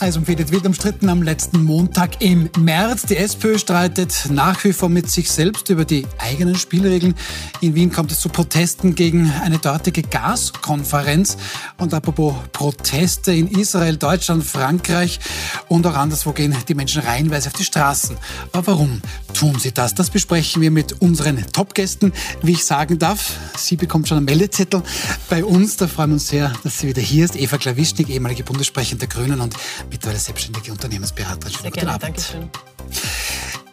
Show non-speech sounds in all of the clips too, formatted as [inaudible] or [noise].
Also empfiehlt wird umstritten am letzten Montag im März. Die SPÖ streitet nach wie vor mit sich selbst über die eigenen Spielregeln. In Wien kommt es zu Protesten gegen eine dortige Gaskonferenz. Und apropos Proteste in Israel, Deutschland, Frankreich und auch anderswo gehen die Menschen reihenweise auf die Straßen. Aber warum tun sie das? Das besprechen wir mit unseren Topgästen. Wie ich sagen darf, sie bekommt schon einen Meldezettel bei uns. Da freuen wir uns sehr, dass sie wieder hier ist. Eva Klawischnik, ehemalige Bundessprecherin der Grünen und mittlerweile selbstständige Unternehmensberaterin. Sehr gerne, danke schön.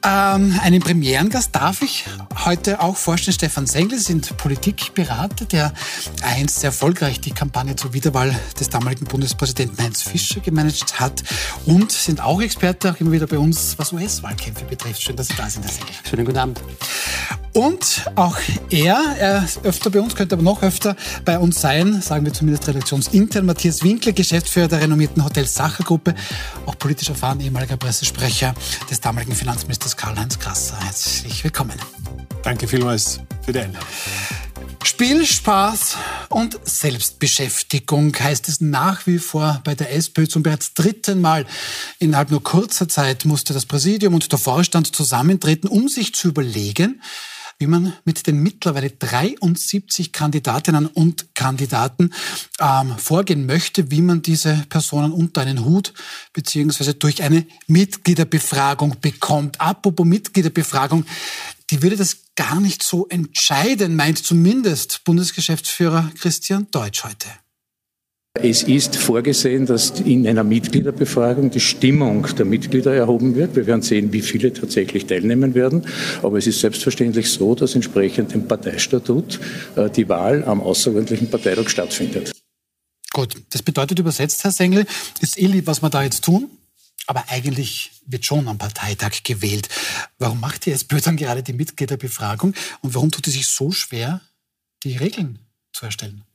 Ähm, einen Premierengast darf ich heute auch vorstellen. Stefan Sengel sind Politikberater, der einst sehr erfolgreich die Kampagne zur Wiederwahl des damaligen Bundespräsidenten Heinz Fischer gemanagt hat und sind auch Experte, auch immer wieder bei uns, was US-Wahlkämpfe betrifft. Schön, dass Sie da sind, Herr Sengel. Schönen guten Abend. Und auch er, er ist öfter bei uns, könnte aber noch öfter bei uns sein, sagen wir zumindest redaktionsintern. Matthias Winkler, Geschäftsführer der renommierten Hotel Sacher Gruppe, auch politisch erfahren, ehemaliger Pressesprecher des damaligen Finanzministers Karl-Heinz Krasser. Herzlich willkommen. Danke vielmals für die Einladung. Spiel, Spaß und Selbstbeschäftigung heißt es nach wie vor bei der SPÖ. Zum bereits dritten Mal innerhalb nur kurzer Zeit musste das Präsidium und der Vorstand zusammentreten, um sich zu überlegen, wie man mit den mittlerweile 73 Kandidatinnen und Kandidaten ähm, vorgehen möchte, wie man diese Personen unter einen Hut beziehungsweise durch eine Mitgliederbefragung bekommt. Apropos Mitgliederbefragung, die würde das gar nicht so entscheiden, meint zumindest Bundesgeschäftsführer Christian Deutsch heute. Es ist vorgesehen, dass in einer Mitgliederbefragung die Stimmung der Mitglieder erhoben wird. Wir werden sehen, wie viele tatsächlich teilnehmen werden. Aber es ist selbstverständlich so, dass entsprechend dem Parteistatut äh, die Wahl am außerordentlichen Parteitag stattfindet. Gut, das bedeutet übersetzt, Herr Sengel, ist eh lieb, was wir da jetzt tun. Aber eigentlich wird schon am Parteitag gewählt. Warum macht die SPÖ dann gerade die Mitgliederbefragung? Und warum tut es sich so schwer, die Regeln zu erstellen?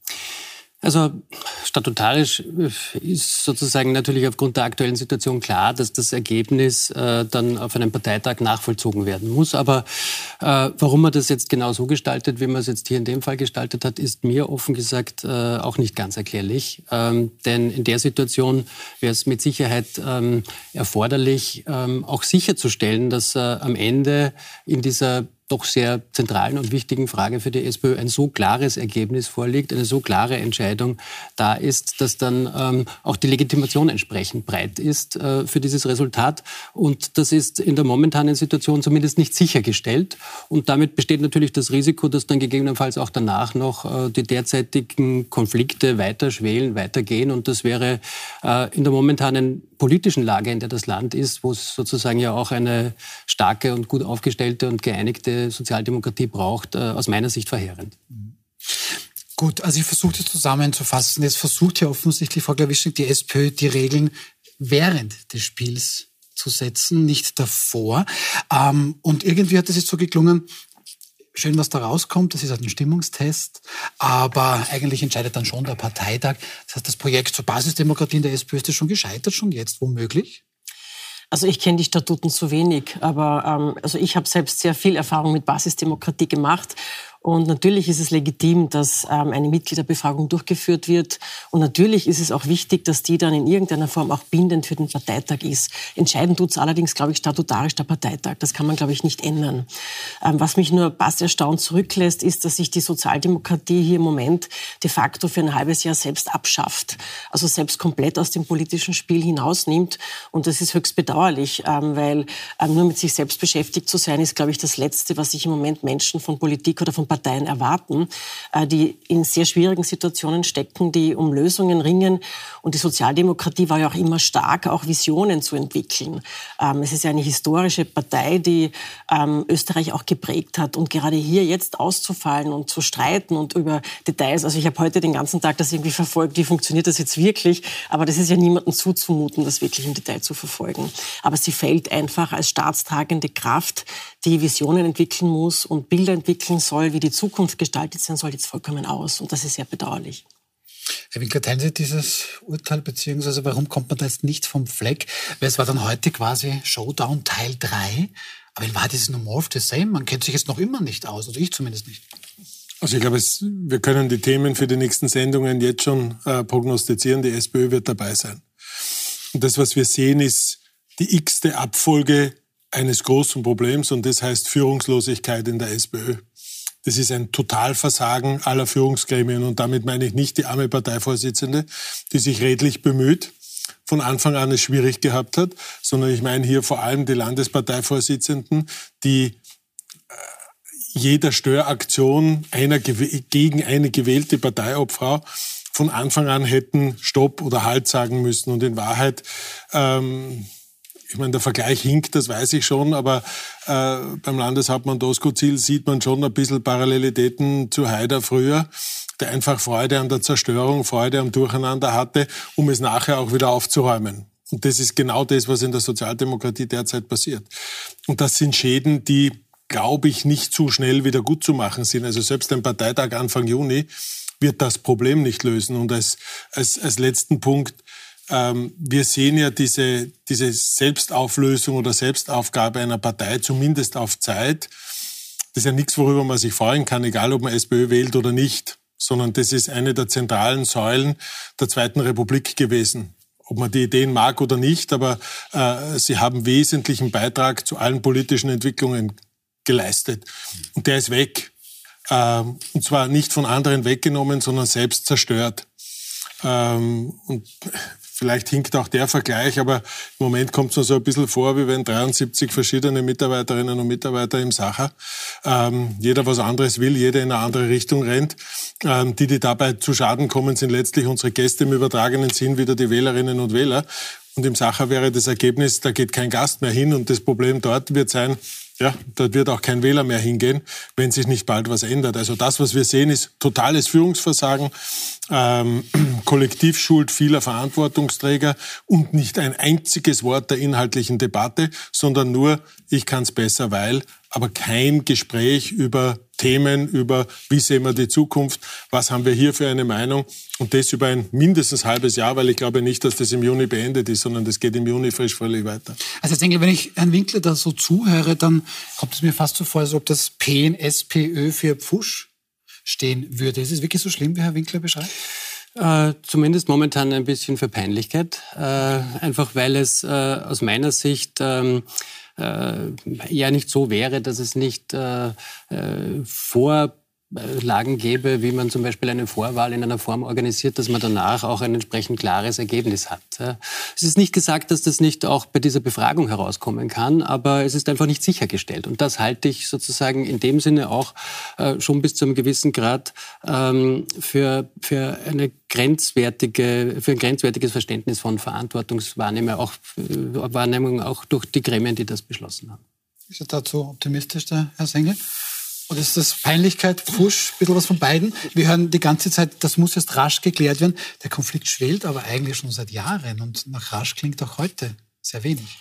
Also statutarisch äh, ist sozusagen natürlich aufgrund der aktuellen Situation klar, dass das Ergebnis äh, dann auf einem Parteitag nachvollzogen werden muss. Aber äh, warum man das jetzt genau so gestaltet, wie man es jetzt hier in dem Fall gestaltet hat, ist mir offen gesagt äh, auch nicht ganz erklärlich. Ähm, denn in der Situation wäre es mit Sicherheit ähm, erforderlich, ähm, auch sicherzustellen, dass äh, am Ende in dieser doch sehr zentralen und wichtigen Frage für die SPÖ ein so klares Ergebnis vorliegt, eine so klare Entscheidung da ist, dass dann ähm, auch die Legitimation entsprechend breit ist äh, für dieses Resultat. Und das ist in der momentanen Situation zumindest nicht sichergestellt. Und damit besteht natürlich das Risiko, dass dann gegebenenfalls auch danach noch äh, die derzeitigen Konflikte weiter schwelen, weitergehen. Und das wäre äh, in der momentanen politischen Lage, in der das Land ist, wo es sozusagen ja auch eine starke und gut aufgestellte und geeinigte Sozialdemokratie braucht, äh, aus meiner Sicht verheerend. Gut, also ich versuche das zusammenzufassen. Jetzt versucht ja offensichtlich Frau Glawischnik, die SPÖ, die Regeln während des Spiels zu setzen, nicht davor. Ähm, und irgendwie hat es jetzt so geklungen, schön, was da rauskommt, das ist halt ein Stimmungstest, aber eigentlich entscheidet dann schon der Parteitag. Das heißt, das Projekt zur Basisdemokratie in der SPÖ ist schon gescheitert, schon jetzt womöglich? Also ich kenne die Statuten zu wenig, aber ähm, also ich habe selbst sehr viel Erfahrung mit Basisdemokratie gemacht und natürlich ist es legitim, dass ähm, eine Mitgliederbefragung durchgeführt wird. Und natürlich ist es auch wichtig, dass die dann in irgendeiner Form auch bindend für den Parteitag ist. Entscheiden tut es allerdings, glaube ich, statutarisch der Parteitag. Das kann man, glaube ich, nicht ändern. Ähm, was mich nur fast erstaunt zurücklässt, ist, dass sich die Sozialdemokratie hier im Moment de facto für ein halbes Jahr selbst abschafft. Also selbst komplett aus dem politischen Spiel hinausnimmt. Und das ist höchst bedauerlich, ähm, weil nur mit sich selbst beschäftigt zu sein, ist, glaube ich, das Letzte, was sich im Moment Menschen von Politik oder von Parteien erwarten, äh, die in sehr schwierigen Situationen stecken, die um Lösungen ringen. Und die Sozialdemokratie war ja auch immer stark, auch Visionen zu entwickeln. Ähm, es ist ja eine historische Partei, die ähm, Österreich auch geprägt hat. Und gerade hier jetzt auszufallen und zu streiten und über Details, also ich habe heute den ganzen Tag das irgendwie verfolgt, wie funktioniert das jetzt wirklich, aber das ist ja niemandem zuzumuten, das wirklich im Detail zu verfolgen. Aber sie fällt einfach als staatstragende Kraft, die Visionen entwickeln muss und Bilder entwickeln soll, wie die Zukunft gestaltet sein soll, jetzt vollkommen aus. Und das ist sehr bedauerlich. Herr Winkler, teilen Sie dieses Urteil, beziehungsweise warum kommt man da jetzt nicht vom Fleck? Weil es war dann heute quasi Showdown Teil 3. Aber in Wahrheit ist es no more of the same. Man kennt sich jetzt noch immer nicht aus, also ich zumindest nicht. Also ich glaube, es, wir können die Themen für die nächsten Sendungen jetzt schon äh, prognostizieren. Die SPÖ wird dabei sein. Und das, was wir sehen, ist die x-te Abfolge eines großen Problems und das heißt Führungslosigkeit in der SPÖ. Das ist ein Totalversagen aller Führungsgremien und damit meine ich nicht die arme Parteivorsitzende, die sich redlich bemüht, von Anfang an es schwierig gehabt hat, sondern ich meine hier vor allem die Landesparteivorsitzenden, die äh, jeder Störaktion einer gegen eine gewählte Parteiobfrau von Anfang an hätten Stopp oder Halt sagen müssen. Und in Wahrheit ähm, ich meine, der Vergleich hinkt, das weiß ich schon, aber äh, beim Landeshauptmann Doskozil sieht man schon ein bisschen Parallelitäten zu Haider früher, der einfach Freude an der Zerstörung, Freude am Durcheinander hatte, um es nachher auch wieder aufzuräumen. Und das ist genau das, was in der Sozialdemokratie derzeit passiert. Und das sind Schäden, die, glaube ich, nicht zu schnell wieder gut zu machen sind. Also selbst ein Parteitag Anfang Juni wird das Problem nicht lösen. Und als, als, als letzten Punkt, ähm, wir sehen ja diese, diese Selbstauflösung oder Selbstaufgabe einer Partei zumindest auf Zeit. Das ist ja nichts, worüber man sich freuen kann, egal ob man SPÖ wählt oder nicht, sondern das ist eine der zentralen Säulen der Zweiten Republik gewesen. Ob man die Ideen mag oder nicht, aber äh, sie haben wesentlichen Beitrag zu allen politischen Entwicklungen geleistet. Und der ist weg. Ähm, und zwar nicht von anderen weggenommen, sondern selbst zerstört. Ähm, und Vielleicht hinkt auch der Vergleich, aber im Moment kommt es mir so ein bisschen vor, wie wenn 73 verschiedene Mitarbeiterinnen und Mitarbeiter im Sacher, ähm, jeder was anderes will, jeder in eine andere Richtung rennt. Ähm, die, die dabei zu Schaden kommen, sind letztlich unsere Gäste im übertragenen Sinn, wieder die Wählerinnen und Wähler. Und im Sacher wäre das Ergebnis, da geht kein Gast mehr hin und das Problem dort wird sein, ja, da wird auch kein Wähler mehr hingehen, wenn sich nicht bald was ändert. Also das, was wir sehen, ist totales Führungsversagen, ähm, [clears throat] Kollektivschuld vieler Verantwortungsträger und nicht ein einziges Wort der inhaltlichen Debatte, sondern nur, ich kann es besser, weil aber kein Gespräch über Themen, über wie sehen wir die Zukunft, was haben wir hier für eine Meinung und das über ein mindestens halbes Jahr, weil ich glaube nicht, dass das im Juni beendet ist, sondern das geht im Juni frisch völlig weiter. Also ich denke, wenn ich Herrn Winkler da so zuhöre, dann kommt es mir fast so vor, als ob das P in SPÖ für Pfusch stehen würde. Ist es wirklich so schlimm, wie Herr Winkler beschreibt? Äh, zumindest momentan ein bisschen für Peinlichkeit, äh, einfach weil es äh, aus meiner Sicht ähm, äh, ja nicht so wäre, dass es nicht äh, äh, vor Lagen gäbe, wie man zum Beispiel eine Vorwahl in einer Form organisiert, dass man danach auch ein entsprechend klares Ergebnis hat. Es ist nicht gesagt, dass das nicht auch bei dieser Befragung herauskommen kann, aber es ist einfach nicht sichergestellt. Und das halte ich sozusagen in dem Sinne auch äh, schon bis zu einem gewissen Grad ähm, für, für eine grenzwertige, für ein grenzwertiges Verständnis von Verantwortungswahrnehmung, auch, äh, Wahrnehmung auch durch die Gremien, die das beschlossen haben. Ist er dazu optimistisch, der Herr Sengel? Oder ist das Peinlichkeit, Fusch, ein bisschen was von beiden? Wir hören die ganze Zeit, das muss jetzt rasch geklärt werden. Der Konflikt schwelt aber eigentlich schon seit Jahren und nach rasch klingt auch heute sehr wenig.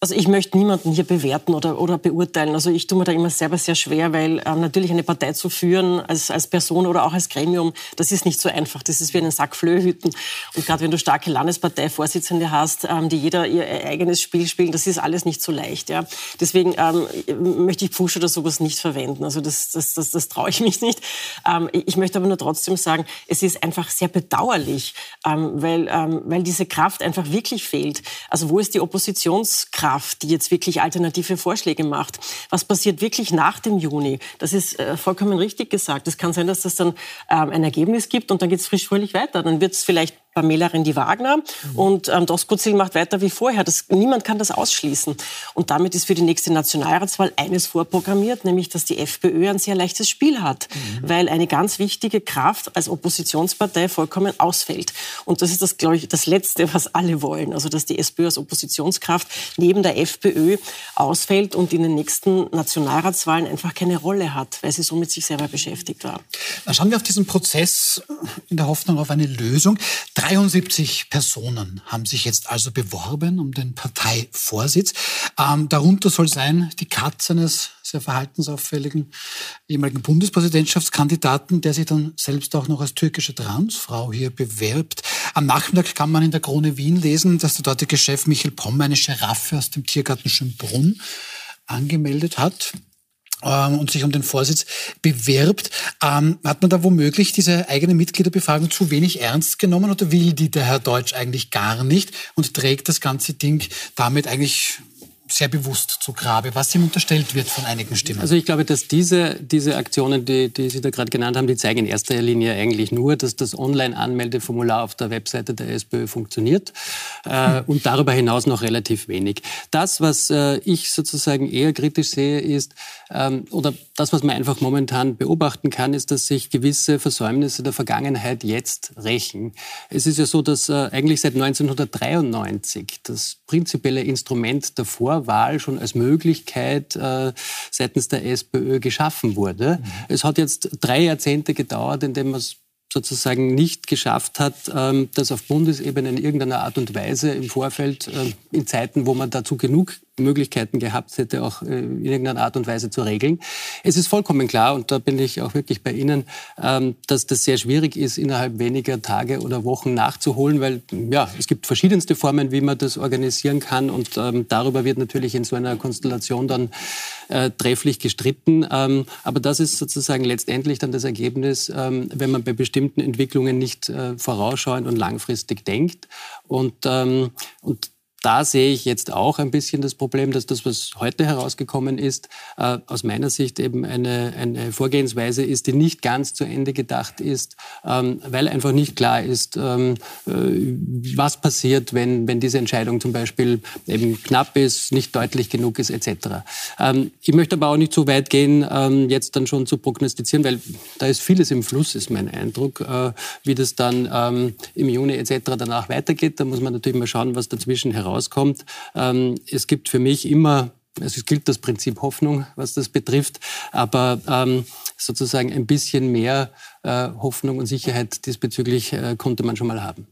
Also ich möchte niemanden hier bewerten oder, oder beurteilen. Also ich tue mir da immer selber sehr schwer, weil ähm, natürlich eine Partei zu führen als, als Person oder auch als Gremium, das ist nicht so einfach. Das ist wie einen Sack Flöhe hüten. Und gerade wenn du starke Landesparteivorsitzende hast, ähm, die jeder ihr eigenes Spiel spielen, das ist alles nicht so leicht. Ja. Deswegen ähm, möchte ich Pfusch oder sowas nicht verwenden. Also das, das, das, das traue ich [laughs] mich nicht. Ähm, ich möchte aber nur trotzdem sagen, es ist einfach sehr bedauerlich, ähm, weil, ähm, weil diese Kraft einfach wirklich fehlt. Also wo ist die Oppositionskraft? Kraft, die jetzt wirklich alternative Vorschläge macht. Was passiert wirklich nach dem Juni? Das ist äh, vollkommen richtig gesagt. Es kann sein, dass das dann ähm, ein Ergebnis gibt und dann geht es frisch fröhlich weiter. Dann wird es vielleicht Pamela Rendi-Wagner mhm. und ähm, Doskozil macht weiter wie vorher. Das, niemand kann das ausschließen. Und damit ist für die nächste Nationalratswahl eines vorprogrammiert, nämlich dass die FPÖ ein sehr leichtes Spiel hat, mhm. weil eine ganz wichtige Kraft als Oppositionspartei vollkommen ausfällt. Und das ist das, glaube ich, das Letzte, was alle wollen. Also dass die SPÖ als Oppositionskraft neben der FPÖ ausfällt und in den nächsten Nationalratswahlen einfach keine Rolle hat, weil sie so mit sich selber beschäftigt war. Dann schauen wir auf diesen Prozess in der Hoffnung auf eine Lösung. 73 Personen haben sich jetzt also beworben um den Parteivorsitz. Ähm, darunter soll sein die Katze eines sehr verhaltensauffälligen ehemaligen Bundespräsidentschaftskandidaten, der sich dann selbst auch noch als türkische Transfrau hier bewerbt. Am Nachmittag kann man in der Krone Wien lesen, dass der dortige Chef Michael Pomm eine Giraffe aus dem Tiergarten Schönbrunn angemeldet hat. Ähm, und sich um den Vorsitz bewirbt. Ähm, hat man da womöglich diese eigene Mitgliederbefragung zu wenig ernst genommen oder will die der Herr Deutsch eigentlich gar nicht und trägt das ganze Ding damit eigentlich sehr bewusst zu Grabe, was ihm unterstellt wird von einigen Stimmen. Also ich glaube, dass diese, diese Aktionen, die, die Sie da gerade genannt haben, die zeigen in erster Linie eigentlich nur, dass das Online-Anmeldeformular auf der Webseite der SPÖ funktioniert äh, und darüber hinaus noch relativ wenig. Das, was äh, ich sozusagen eher kritisch sehe, ist, ähm, oder das, was man einfach momentan beobachten kann, ist, dass sich gewisse Versäumnisse der Vergangenheit jetzt rächen. Es ist ja so, dass äh, eigentlich seit 1993 das prinzipielle Instrument der Vorwahl schon als Möglichkeit äh, seitens der SPÖ geschaffen wurde. Mhm. Es hat jetzt drei Jahrzehnte gedauert, in dem man es sozusagen nicht geschafft hat, ähm, das auf Bundesebene in irgendeiner Art und Weise im Vorfeld, äh, in Zeiten, wo man dazu genug Möglichkeiten gehabt hätte, auch äh, in irgendeiner Art und Weise zu regeln. Es ist vollkommen klar, und da bin ich auch wirklich bei Ihnen, ähm, dass das sehr schwierig ist, innerhalb weniger Tage oder Wochen nachzuholen, weil ja, es gibt verschiedenste Formen, wie man das organisieren kann und ähm, darüber wird natürlich in so einer Konstellation dann äh, trefflich gestritten. Ähm, aber das ist sozusagen letztendlich dann das Ergebnis, wenn man bei bestimmten Entwicklungen nicht äh, vorausschauend und langfristig denkt. Und, und da sehe ich jetzt auch ein bisschen das Problem, dass das, was heute herausgekommen ist, äh, aus meiner Sicht eben eine, eine Vorgehensweise ist, die nicht ganz zu Ende gedacht ist, ähm, weil einfach nicht klar ist, ähm, äh, was passiert, wenn, wenn diese Entscheidung zum Beispiel eben knapp ist, nicht deutlich genug ist, etc. Ähm, ich möchte aber auch nicht so weit gehen, ähm, jetzt dann schon zu prognostizieren, weil da ist vieles im Fluss, ist mein Eindruck, äh, wie das dann ähm, im Juni etc. danach weitergeht. Da muss man natürlich mal schauen, was dazwischen herauskommt rauskommt. Ähm, es gibt für mich immer es gilt das Prinzip Hoffnung, was das betrifft, aber ähm, sozusagen ein bisschen mehr äh, Hoffnung und Sicherheit diesbezüglich äh, konnte man schon mal haben.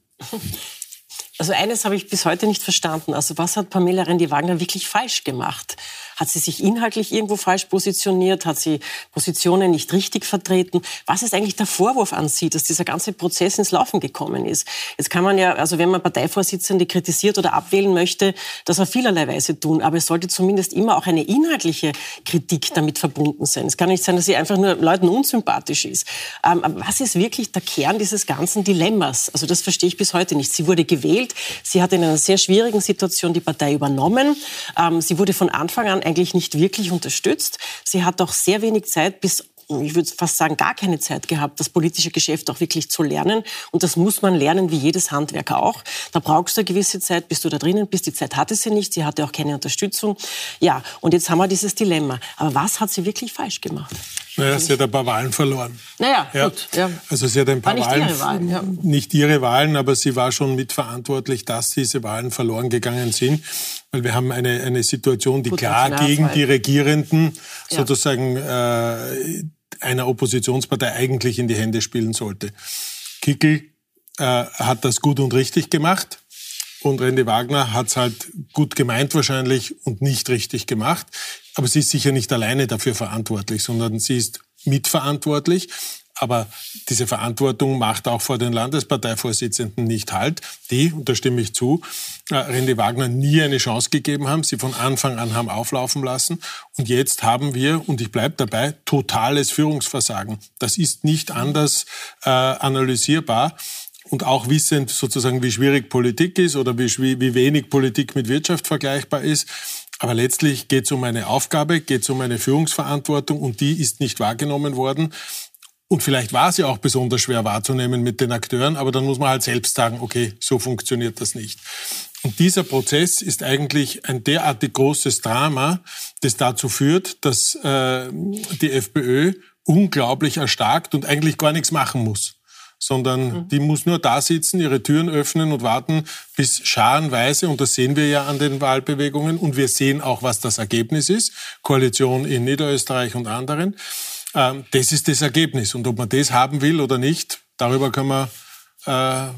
Also eines habe ich bis heute nicht verstanden. Also was hat Pamela Rendi-Wagner wirklich falsch gemacht? Hat sie sich inhaltlich irgendwo falsch positioniert? Hat sie Positionen nicht richtig vertreten? Was ist eigentlich der Vorwurf an sie, dass dieser ganze Prozess ins Laufen gekommen ist? Jetzt kann man ja, also wenn man Parteivorsitzende kritisiert oder abwählen möchte, das auf vielerlei Weise tun. Aber es sollte zumindest immer auch eine inhaltliche Kritik damit verbunden sein. Es kann nicht sein, dass sie einfach nur Leuten unsympathisch ist. Ähm, was ist wirklich der Kern dieses ganzen Dilemmas? Also das verstehe ich bis heute nicht. Sie wurde gewählt. Sie hat in einer sehr schwierigen Situation die Partei übernommen. Ähm, sie wurde von Anfang an eigentlich nicht wirklich unterstützt. Sie hat auch sehr wenig Zeit bis ich würde fast sagen, gar keine Zeit gehabt, das politische Geschäft auch wirklich zu lernen. Und das muss man lernen, wie jedes Handwerker auch. Da brauchst du eine gewisse Zeit, bis du da drinnen bist. Die Zeit hatte sie nicht, sie hatte auch keine Unterstützung. Ja, und jetzt haben wir dieses Dilemma. Aber was hat sie wirklich falsch gemacht? Naja, sie hat ein paar Wahlen verloren. Naja, ja. gut. Ja. Also sie hat ein paar nicht Wahlen, ihre Wahlen ja. nicht ihre Wahlen, aber sie war schon mitverantwortlich, dass diese Wahlen verloren gegangen sind. Weil wir haben eine, eine Situation, die klar gegen die Regierenden sozusagen äh, einer Oppositionspartei eigentlich in die Hände spielen sollte. Kickel äh, hat das gut und richtig gemacht. Und Randy Wagner hat es halt gut gemeint wahrscheinlich und nicht richtig gemacht. Aber sie ist sicher nicht alleine dafür verantwortlich, sondern sie ist mitverantwortlich. Aber diese Verantwortung macht auch vor den Landesparteivorsitzenden nicht halt, die, und da stimme ich zu, äh, Randy Wagner nie eine Chance gegeben haben, sie von Anfang an haben auflaufen lassen. Und jetzt haben wir, und ich bleibe dabei, totales Führungsversagen. Das ist nicht anders äh, analysierbar und auch wissend sozusagen, wie schwierig Politik ist oder wie, wie wenig Politik mit Wirtschaft vergleichbar ist. Aber letztlich geht es um eine Aufgabe, geht es um eine Führungsverantwortung und die ist nicht wahrgenommen worden. Und vielleicht war sie auch besonders schwer wahrzunehmen mit den Akteuren, aber dann muss man halt selbst sagen, okay, so funktioniert das nicht. Und dieser Prozess ist eigentlich ein derartig großes Drama, das dazu führt, dass äh, die FPÖ unglaublich erstarkt und eigentlich gar nichts machen muss sondern mhm. die muss nur da sitzen, ihre Türen öffnen und warten, bis scharenweise, und das sehen wir ja an den Wahlbewegungen, und wir sehen auch, was das Ergebnis ist, Koalition in Niederösterreich und anderen, ähm, das ist das Ergebnis. Und ob man das haben will oder nicht, darüber können wir äh,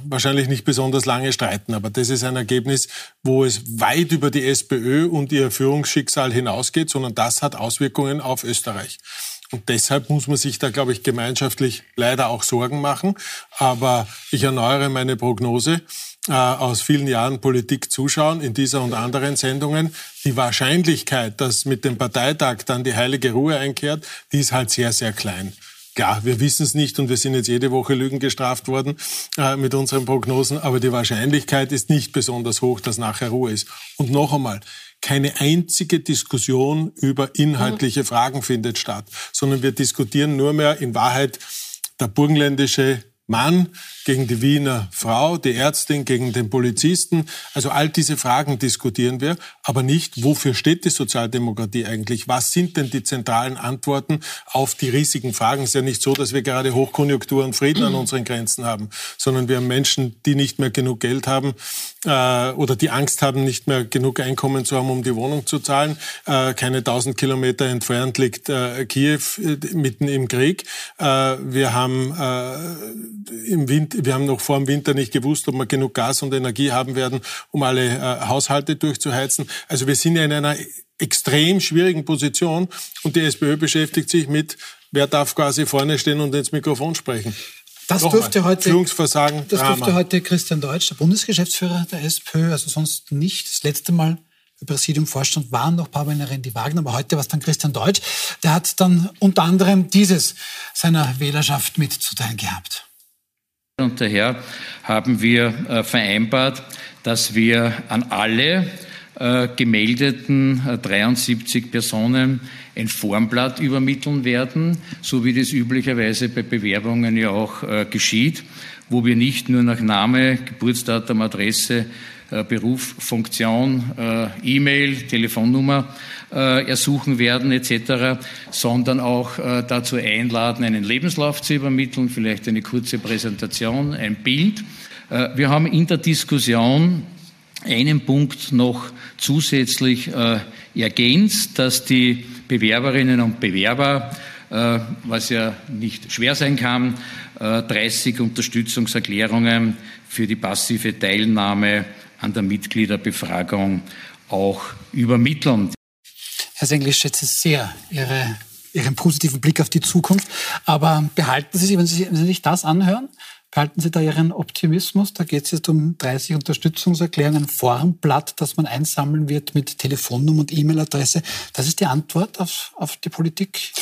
wahrscheinlich nicht besonders lange streiten. Aber das ist ein Ergebnis, wo es weit über die SPÖ und ihr Führungsschicksal hinausgeht, sondern das hat Auswirkungen auf Österreich. Und deshalb muss man sich da, glaube ich, gemeinschaftlich leider auch Sorgen machen. Aber ich erneuere meine Prognose äh, aus vielen Jahren Politik zuschauen, in dieser und anderen Sendungen. Die Wahrscheinlichkeit, dass mit dem Parteitag dann die heilige Ruhe einkehrt, die ist halt sehr, sehr klein. Klar, wir wissen es nicht und wir sind jetzt jede Woche Lügen gestraft worden äh, mit unseren Prognosen, aber die Wahrscheinlichkeit ist nicht besonders hoch, dass nachher Ruhe ist. Und noch einmal, keine einzige Diskussion über inhaltliche Fragen findet statt, sondern wir diskutieren nur mehr in Wahrheit der burgenländische Mann gegen die Wiener Frau, die Ärztin gegen den Polizisten. Also all diese Fragen diskutieren wir, aber nicht, wofür steht die Sozialdemokratie eigentlich? Was sind denn die zentralen Antworten auf die riesigen Fragen? Es ist ja nicht so, dass wir gerade Hochkonjunktur und Frieden an unseren Grenzen haben, sondern wir haben Menschen, die nicht mehr genug Geld haben äh, oder die Angst haben, nicht mehr genug Einkommen zu haben, um die Wohnung zu zahlen. Äh, keine tausend Kilometer entfernt liegt äh, Kiew äh, mitten im Krieg. Äh, wir haben äh, im Winter wir haben noch vor dem Winter nicht gewusst, ob wir genug Gas und Energie haben werden, um alle äh, Haushalte durchzuheizen. Also wir sind ja in einer extrem schwierigen Position und die SPÖ beschäftigt sich mit, wer darf quasi vorne stehen und ins Mikrofon sprechen. Das Nochmal, dürfte heute, Führungsversagen, das Drama. dürfte heute Christian Deutsch, der Bundesgeschäftsführer der SPÖ, also sonst nicht. Das letzte Mal im Präsidium Vorstand waren noch Pamela Rendi Wagner, aber heute war es dann Christian Deutsch. Der hat dann unter anderem dieses seiner Wählerschaft mitzuteilen gehabt. Und daher haben wir äh, vereinbart, dass wir an alle äh, gemeldeten 73 äh, Personen ein Formblatt übermitteln werden, so wie das üblicherweise bei Bewerbungen ja auch geschieht, wo wir nicht nur nach Name, Geburtsdatum, Adresse, Beruf, Funktion, E-Mail, Telefonnummer äh, ersuchen werden etc., sondern auch äh, dazu einladen, einen Lebenslauf zu übermitteln, vielleicht eine kurze Präsentation, ein Bild. Äh, wir haben in der Diskussion einen Punkt noch zusätzlich äh, ergänzt, dass die Bewerberinnen und Bewerber, äh, was ja nicht schwer sein kann, 30 äh, Unterstützungserklärungen für die passive Teilnahme an der Mitgliederbefragung auch übermitteln. Herr Sengel, ich schätze sehr Ihre, Ihren positiven Blick auf die Zukunft. Aber behalten Sie sich, wenn Sie, sich das anhören, behalten Sie da Ihren Optimismus. Da geht es jetzt um 30 Unterstützungserklärungen, ein Formblatt, das man einsammeln wird mit Telefonnummer und E-Mail-Adresse. Das ist die Antwort auf, auf die Politik?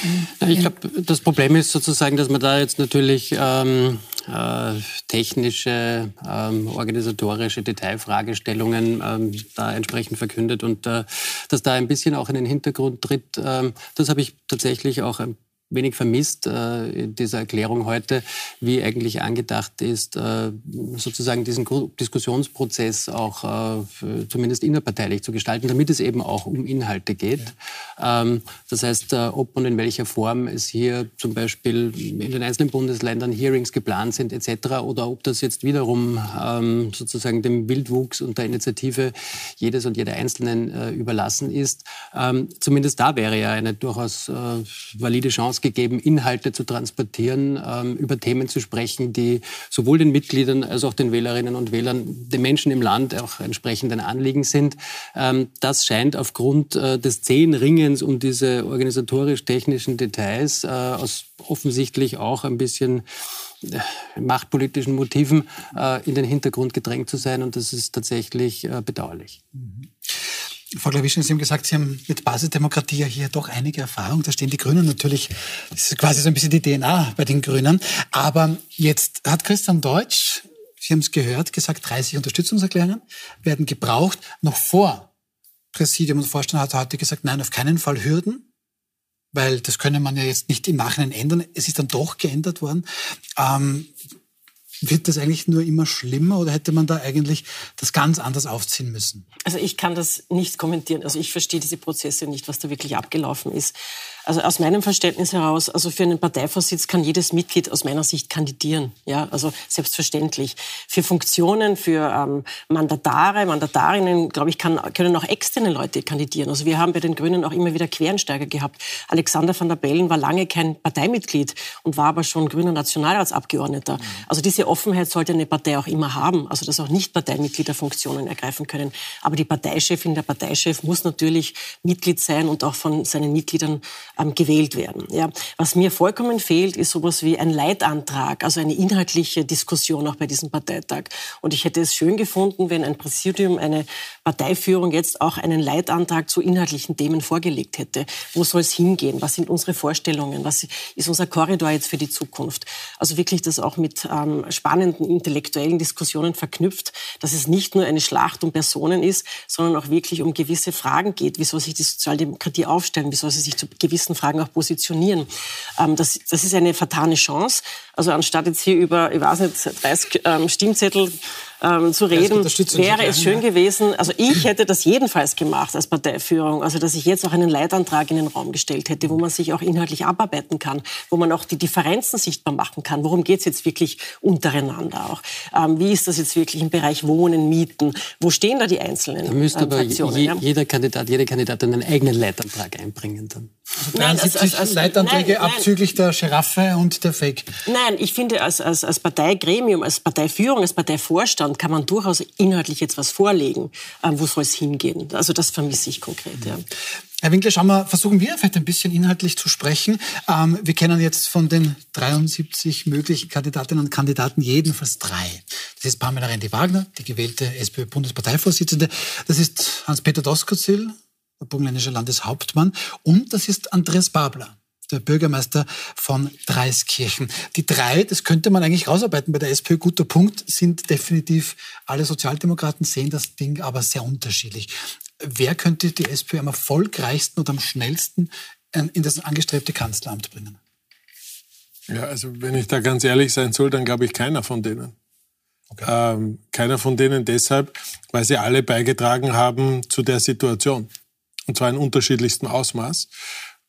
ich glaube, das Problem ist sozusagen, dass man da jetzt natürlich ähm, äh, technische, ähm, organisatorische Detailfragestellungen ähm, da entsprechend verkündet und äh, dass da ein bisschen auch in den Hintergrund tritt. Ähm, das habe ich tatsächlich auch ein wenig vermisst äh, in dieser Erklärung heute, wie eigentlich angedacht ist, äh, sozusagen diesen Diskussionsprozess auch äh, zumindest innerparteilich zu gestalten, damit es eben auch um Inhalte geht. Ja. Ähm, das heißt, äh, ob und in welcher Form es hier zum Beispiel in den einzelnen Bundesländern Hearings geplant sind etc. oder ob das jetzt wiederum ähm, sozusagen dem Wildwuchs und der Initiative jedes und jeder Einzelnen äh, überlassen ist. Ähm, zumindest da wäre ja eine durchaus äh, valide Chance Chance gegeben, Inhalte zu transportieren, ähm, über Themen zu sprechen, die sowohl den Mitgliedern als auch den Wählerinnen und Wählern, den Menschen im Land auch entsprechend ein Anliegen sind. Ähm, das scheint aufgrund äh, des zähen Ringens um diese organisatorisch-technischen Details äh, aus offensichtlich auch ein bisschen äh, machtpolitischen Motiven äh, in den Hintergrund gedrängt zu sein. Und das ist tatsächlich äh, bedauerlich. Mhm. Frau Glawischin, Sie haben gesagt, Sie haben mit Basisdemokratie ja hier doch einige Erfahrung. Da stehen die Grünen natürlich, das ist quasi so ein bisschen die DNA bei den Grünen. Aber jetzt hat Christian Deutsch, Sie haben es gehört, gesagt, 30 Unterstützungserklärungen werden gebraucht. Noch vor Präsidium und Vorstand hat er heute gesagt, nein, auf keinen Fall Hürden, weil das könne man ja jetzt nicht im Nachhinein ändern. Es ist dann doch geändert worden. Ähm, wird das eigentlich nur immer schlimmer oder hätte man da eigentlich das ganz anders aufziehen müssen? Also ich kann das nicht kommentieren. Also ich verstehe diese Prozesse nicht, was da wirklich abgelaufen ist. Also aus meinem Verständnis heraus, also für einen Parteivorsitz kann jedes Mitglied aus meiner Sicht kandidieren. Ja, also selbstverständlich. Für Funktionen, für ähm, Mandatare, Mandatarinnen, glaube ich, kann, können auch externe Leute kandidieren. Also wir haben bei den Grünen auch immer wieder Quereinsteiger gehabt. Alexander van der Bellen war lange kein Parteimitglied und war aber schon grüner Nationalratsabgeordneter. Also diese diese Offenheit sollte eine Partei auch immer haben, also dass auch Nicht-Parteimitglieder Funktionen ergreifen können. Aber die Parteichefin, der Parteichef muss natürlich Mitglied sein und auch von seinen Mitgliedern ähm, gewählt werden. Ja. Was mir vollkommen fehlt, ist sowas wie ein Leitantrag, also eine inhaltliche Diskussion auch bei diesem Parteitag. Und ich hätte es schön gefunden, wenn ein Präsidium, eine Parteiführung jetzt auch einen Leitantrag zu inhaltlichen Themen vorgelegt hätte. Wo soll es hingehen? Was sind unsere Vorstellungen? Was ist unser Korridor jetzt für die Zukunft? Also wirklich das auch mit ähm, spannenden intellektuellen Diskussionen verknüpft, dass es nicht nur eine Schlacht um Personen ist, sondern auch wirklich um gewisse Fragen geht. Wie soll sich die Sozialdemokratie aufstellen? Wie soll sie sich zu gewissen Fragen auch positionieren? Ähm, das, das ist eine vertane Chance. Also anstatt jetzt hier über, ich weiß nicht, 30 ähm, Stimmzettel ähm, zu reden, wäre es schön gewesen, also ich hätte das jedenfalls gemacht als Parteiführung, also dass ich jetzt auch einen Leitantrag in den Raum gestellt hätte, wo man sich auch inhaltlich abarbeiten kann, wo man auch die Differenzen sichtbar machen kann. Worum geht es jetzt wirklich untereinander auch? Ähm, wie ist das jetzt wirklich im Bereich Wohnen, Mieten? Wo stehen da die einzelnen Da müsste aber je, jeder Kandidat, jede Kandidatin einen eigenen Leitantrag einbringen dann. Also 73 nein, als, als, Leitanträge nein, abzüglich der Giraffe und der Fake. Nein, ich finde, als, als, als Parteigremium, als Parteiführung, als Parteivorstand kann man durchaus inhaltlich jetzt was vorlegen. Ähm, wo soll es hingehen? Also das vermisse ich konkret. Ja. Herr Winkler, schauen wir, versuchen wir vielleicht ein bisschen inhaltlich zu sprechen. Ähm, wir kennen jetzt von den 73 möglichen Kandidatinnen und Kandidaten jedenfalls drei. Das ist Pamela Rendi-Wagner, die gewählte SPÖ-Bundesparteivorsitzende. Das ist Hans-Peter Doskozil, der burgenländische Landeshauptmann. Und das ist Andreas Babler, der Bürgermeister von Dreiskirchen. Die drei, das könnte man eigentlich rausarbeiten bei der SPÖ, guter Punkt, sind definitiv alle Sozialdemokraten, sehen das Ding aber sehr unterschiedlich. Wer könnte die SPÖ am erfolgreichsten und am schnellsten in das angestrebte Kanzleramt bringen? Ja, also wenn ich da ganz ehrlich sein soll, dann glaube ich keiner von denen. Okay. Ähm, keiner von denen deshalb, weil sie alle beigetragen haben zu der Situation. Und zwar in unterschiedlichstem Ausmaß.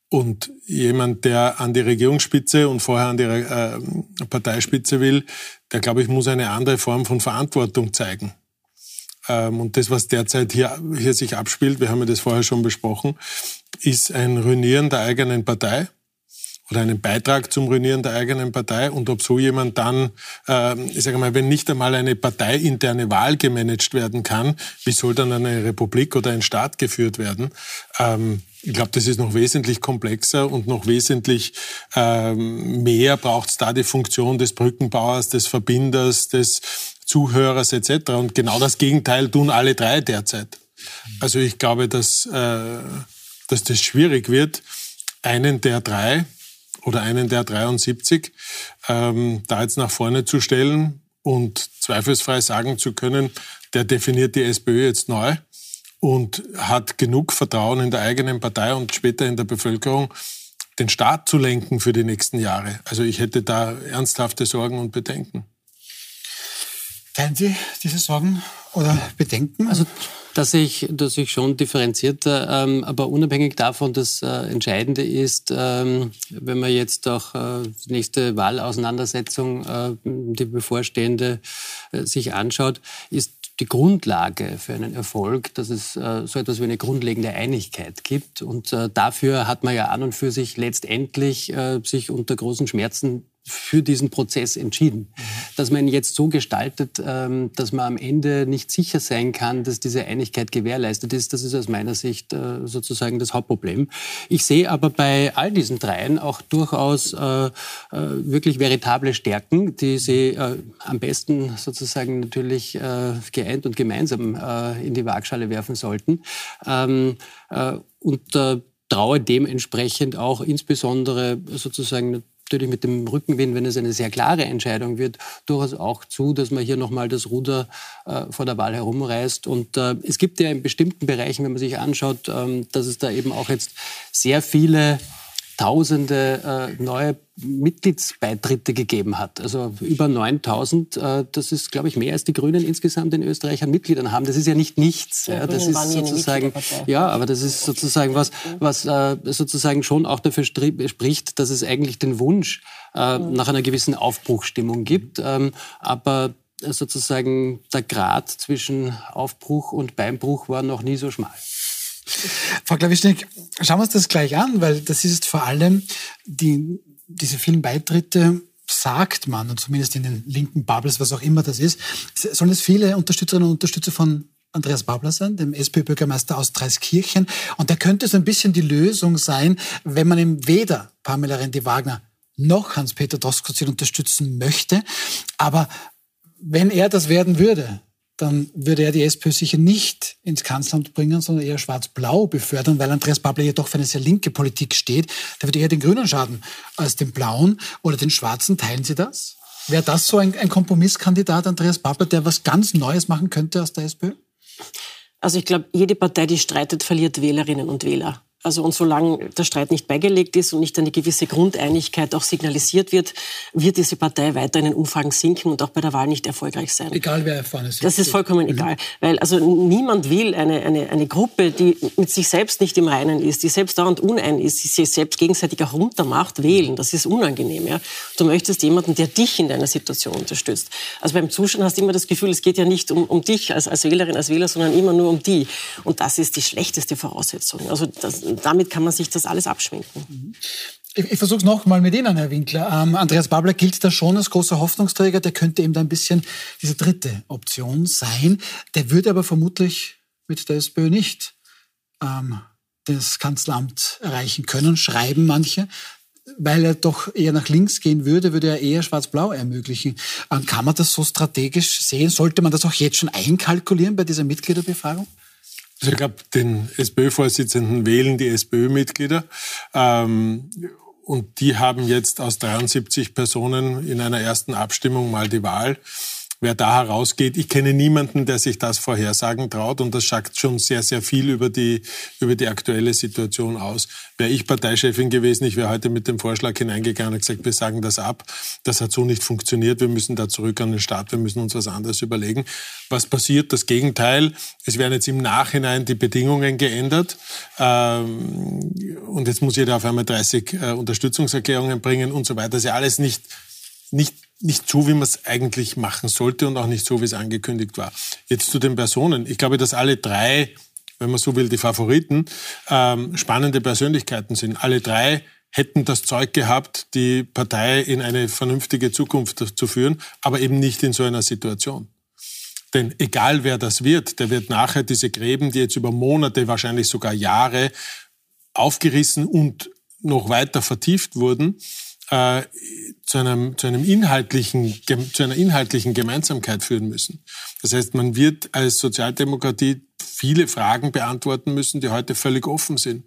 Und jemand, der an die Regierungsspitze und vorher an die äh, Parteispitze will, der, glaube ich, muss eine andere Form von Verantwortung zeigen. Ähm, und das, was derzeit hier, hier sich abspielt, wir haben ja das vorher schon besprochen, ist ein Ruinieren der eigenen Partei oder einen Beitrag zum Ruinieren der eigenen Partei und ob so jemand dann, äh, ich sage mal, wenn nicht einmal eine parteiinterne Wahl gemanagt werden kann, wie soll dann eine Republik oder ein Staat geführt werden? Ähm, ich glaube, das ist noch wesentlich komplexer und noch wesentlich ähm, mehr braucht es da die Funktion des Brückenbauers, des Verbinders, des Zuhörers etc. Und genau das Gegenteil tun alle drei derzeit. Also ich glaube, dass, äh, dass das schwierig wird, einen der drei oder einen der 73 ähm, da jetzt nach vorne zu stellen und zweifelsfrei sagen zu können, der definiert die SPÖ jetzt neu und hat genug Vertrauen in der eigenen Partei und später in der Bevölkerung, den Staat zu lenken für die nächsten Jahre. Also ich hätte da ernsthafte Sorgen und Bedenken. Teilen Sie diese Sorgen oder Bedenken? Also dass ich, dass ich schon differenzierter, ähm, aber unabhängig davon, das äh, Entscheidende ist, ähm, wenn man jetzt auch äh, die nächste Wahlauseinandersetzung, äh, die bevorstehende, äh, sich anschaut, ist die Grundlage für einen Erfolg, dass es äh, so etwas wie eine grundlegende Einigkeit gibt. Und äh, dafür hat man ja an und für sich letztendlich äh, sich unter großen Schmerzen für diesen Prozess entschieden. Dass man ihn jetzt so gestaltet, ähm, dass man am Ende nicht sicher sein kann, dass diese Einigkeit gewährleistet ist, das ist aus meiner Sicht äh, sozusagen das Hauptproblem. Ich sehe aber bei all diesen dreien auch durchaus äh, äh, wirklich veritable Stärken, die sie am besten sozusagen natürlich geeint und gemeinsam in die Waagschale werfen sollten. Ähm, und traue dementsprechend auch insbesondere sozusagen natürlich mit dem Rückenwind, wenn es eine sehr klare Entscheidung wird, durchaus auch zu, dass man hier nochmal das Ruder äh, vor der Wahl herumreißt. Und äh, es gibt ja in bestimmten Bereichen, wenn man sich anschaut, ähm, dass es da eben auch jetzt sehr viele tausende äh, neue Mitgliedsbeitritte gegeben hat. Also über 9000, äh, das ist, glaube ich, mehr als die Grünen insgesamt in Österreich an Mitgliedern haben. Das ist ja nicht nichts. Ja, das ist sozusagen, ja, aber das ist sozusagen was, was äh, sozusagen schon auch dafür spricht, dass es eigentlich den Wunsch äh, nach einer gewissen Aufbruchstimmung gibt. Ähm, aber sozusagen der Grad zwischen Aufbruch und Beinbruch war noch nie so schmal. Frau Klawischnik, schauen wir uns das gleich an, weil das ist vor allem die, diese vielen Beitritte sagt man, und zumindest in den linken Bubbles, was auch immer das ist, sollen es viele Unterstützerinnen und Unterstützer von Andreas Babler sein, dem SPÖ-Bürgermeister aus Dreiskirchen. Und der könnte so ein bisschen die Lösung sein, wenn man ihm weder Pamela Rendi-Wagner noch Hans-Peter Doskozil unterstützen möchte. Aber wenn er das werden würde, dann würde er die SPÖ sicher nicht ins Kanzleramt bringen, sondern eher schwarz-blau befördern, weil Andreas Babler ja doch für eine sehr linke Politik steht. Der würde eher den Grünen schaden als den Blauen oder den Schwarzen. Teilen Sie das? Wäre das so ein, ein Kompromisskandidat, Andreas Babler, der was ganz Neues machen könnte aus der SPÖ? Also ich glaube, jede Partei, die streitet, verliert Wählerinnen und Wähler. Also und solange der Streit nicht beigelegt ist und nicht eine gewisse Grundeinigkeit auch signalisiert wird, wird diese Partei weiter in den Umfragen sinken und auch bei der Wahl nicht erfolgreich sein. Egal wer vorne sitzt. Das ist vollkommen mhm. egal, weil also niemand will eine, eine, eine Gruppe, die mit sich selbst nicht im Reinen ist, die selbst dauernd unein ist, die sich selbst gegenseitig auch runtermacht, wählen. Das ist unangenehm. Ja? Du möchtest jemanden, der dich in deiner Situation unterstützt. Also beim Zuschauen hast du immer das Gefühl, es geht ja nicht um, um dich als, als Wählerin, als Wähler, sondern immer nur um die. Und das ist die schlechteste Voraussetzung. Also das, damit kann man sich das alles abschminken. Ich, ich versuche es nochmal mit Ihnen, Herr Winkler. Ähm, Andreas Babler gilt da schon als großer Hoffnungsträger. Der könnte eben da ein bisschen diese dritte Option sein. Der würde aber vermutlich mit der SPÖ nicht ähm, das Kanzleramt erreichen können, schreiben manche. Weil er doch eher nach links gehen würde, würde er eher Schwarz-Blau ermöglichen. Ähm, kann man das so strategisch sehen? Sollte man das auch jetzt schon einkalkulieren bei dieser Mitgliederbefragung? Also ich glaube, den SPÖ-Vorsitzenden wählen die SPÖ-Mitglieder. Ähm, und die haben jetzt aus 73 Personen in einer ersten Abstimmung mal die Wahl wer da herausgeht. Ich kenne niemanden, der sich das vorhersagen traut und das sagt schon sehr, sehr viel über die, über die aktuelle Situation aus. Wäre ich Parteichefin gewesen, ich wäre heute mit dem Vorschlag hineingegangen und gesagt, wir sagen das ab. Das hat so nicht funktioniert. Wir müssen da zurück an den Start. Wir müssen uns was anderes überlegen. Was passiert? Das Gegenteil. Es werden jetzt im Nachhinein die Bedingungen geändert. Ähm, und jetzt muss jeder auf einmal 30 äh, Unterstützungserklärungen bringen und so weiter. Das ist ja alles nicht, nicht nicht so, wie man es eigentlich machen sollte und auch nicht so, wie es angekündigt war. Jetzt zu den Personen. Ich glaube, dass alle drei, wenn man so will, die Favoriten, ähm, spannende Persönlichkeiten sind. Alle drei hätten das Zeug gehabt, die Partei in eine vernünftige Zukunft zu führen, aber eben nicht in so einer Situation. Denn egal wer das wird, der wird nachher diese Gräben, die jetzt über Monate, wahrscheinlich sogar Jahre aufgerissen und noch weiter vertieft wurden, äh, zu, einem, zu, einem inhaltlichen, zu einer inhaltlichen Gemeinsamkeit führen müssen. Das heißt, man wird als Sozialdemokratie viele Fragen beantworten müssen, die heute völlig offen sind.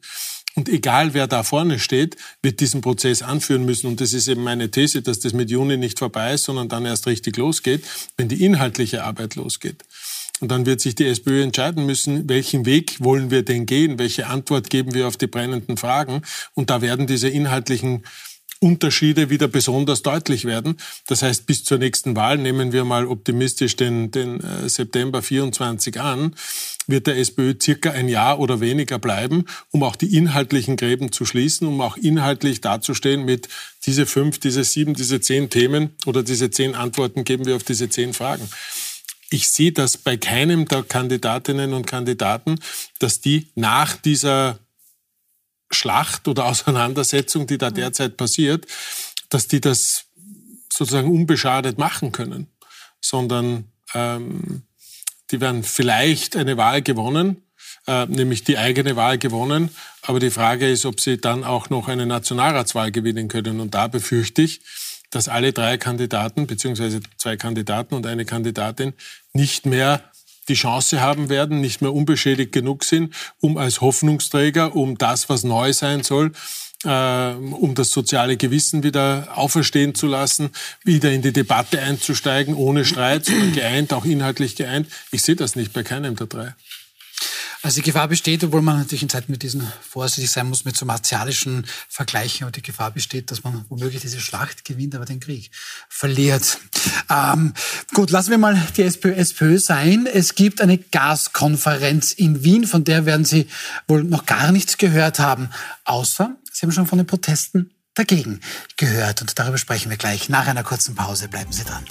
Und egal wer da vorne steht, wird diesen Prozess anführen müssen. Und das ist eben meine These, dass das mit Juni nicht vorbei ist, sondern dann erst richtig losgeht, wenn die inhaltliche Arbeit losgeht. Und dann wird sich die SPÖ entscheiden müssen, welchen Weg wollen wir denn gehen, welche Antwort geben wir auf die brennenden Fragen. Und da werden diese inhaltlichen Unterschiede wieder besonders deutlich werden. Das heißt, bis zur nächsten Wahl, nehmen wir mal optimistisch den, den äh, September 24 an, wird der SPÖ circa ein Jahr oder weniger bleiben, um auch die inhaltlichen Gräben zu schließen, um auch inhaltlich dazustehen mit diese fünf, diese sieben, diese zehn Themen oder diese zehn Antworten geben wir auf diese zehn Fragen. Ich sehe das bei keinem der Kandidatinnen und Kandidaten, dass die nach dieser Schlacht oder [laughs] Auseinandersetzung, die da derzeit passiert, dass die das sozusagen unbeschadet machen können, sondern ähm, die werden vielleicht eine Wahl gewonnen, äh, nämlich die eigene Wahl gewonnen. Aber die Frage ist, ob sie dann auch noch eine Nationalratswahl gewinnen können. Und da befürchte ich, dass alle drei Kandidaten, beziehungsweise zwei Kandidaten und eine Kandidatin nicht mehr die Chance haben werden, nicht mehr unbeschädigt genug sind, um als Hoffnungsträger, um das, was neu sein soll, äh, um das soziale Gewissen wieder auferstehen zu lassen, wieder in die Debatte einzusteigen, ohne Streit, sondern geeint, auch inhaltlich geeint. Ich sehe das nicht bei keinem der drei. Also die Gefahr besteht, obwohl man natürlich in Zeiten mit diesen vorsichtig sein muss mit so martialischen Vergleichen, aber die Gefahr besteht, dass man womöglich diese Schlacht gewinnt, aber den Krieg verliert. Ähm, gut, lassen wir mal die SPÖ, SPÖ sein. Es gibt eine Gaskonferenz in Wien, von der werden Sie wohl noch gar nichts gehört haben, außer Sie haben schon von den Protesten dagegen gehört. Und darüber sprechen wir gleich nach einer kurzen Pause. Bleiben Sie dran.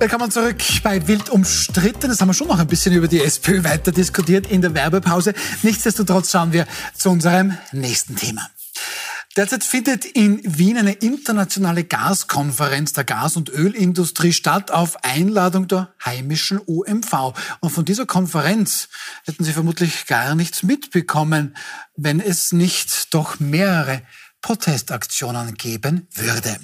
Willkommen zurück bei Wild umstritten. Das haben wir schon noch ein bisschen über die SPÖ weiter diskutiert in der Werbepause. Nichtsdestotrotz schauen wir zu unserem nächsten Thema. Derzeit findet in Wien eine internationale Gaskonferenz der Gas- und Ölindustrie statt auf Einladung der heimischen OMV. Und von dieser Konferenz hätten Sie vermutlich gar nichts mitbekommen, wenn es nicht doch mehrere Protestaktionen geben würde.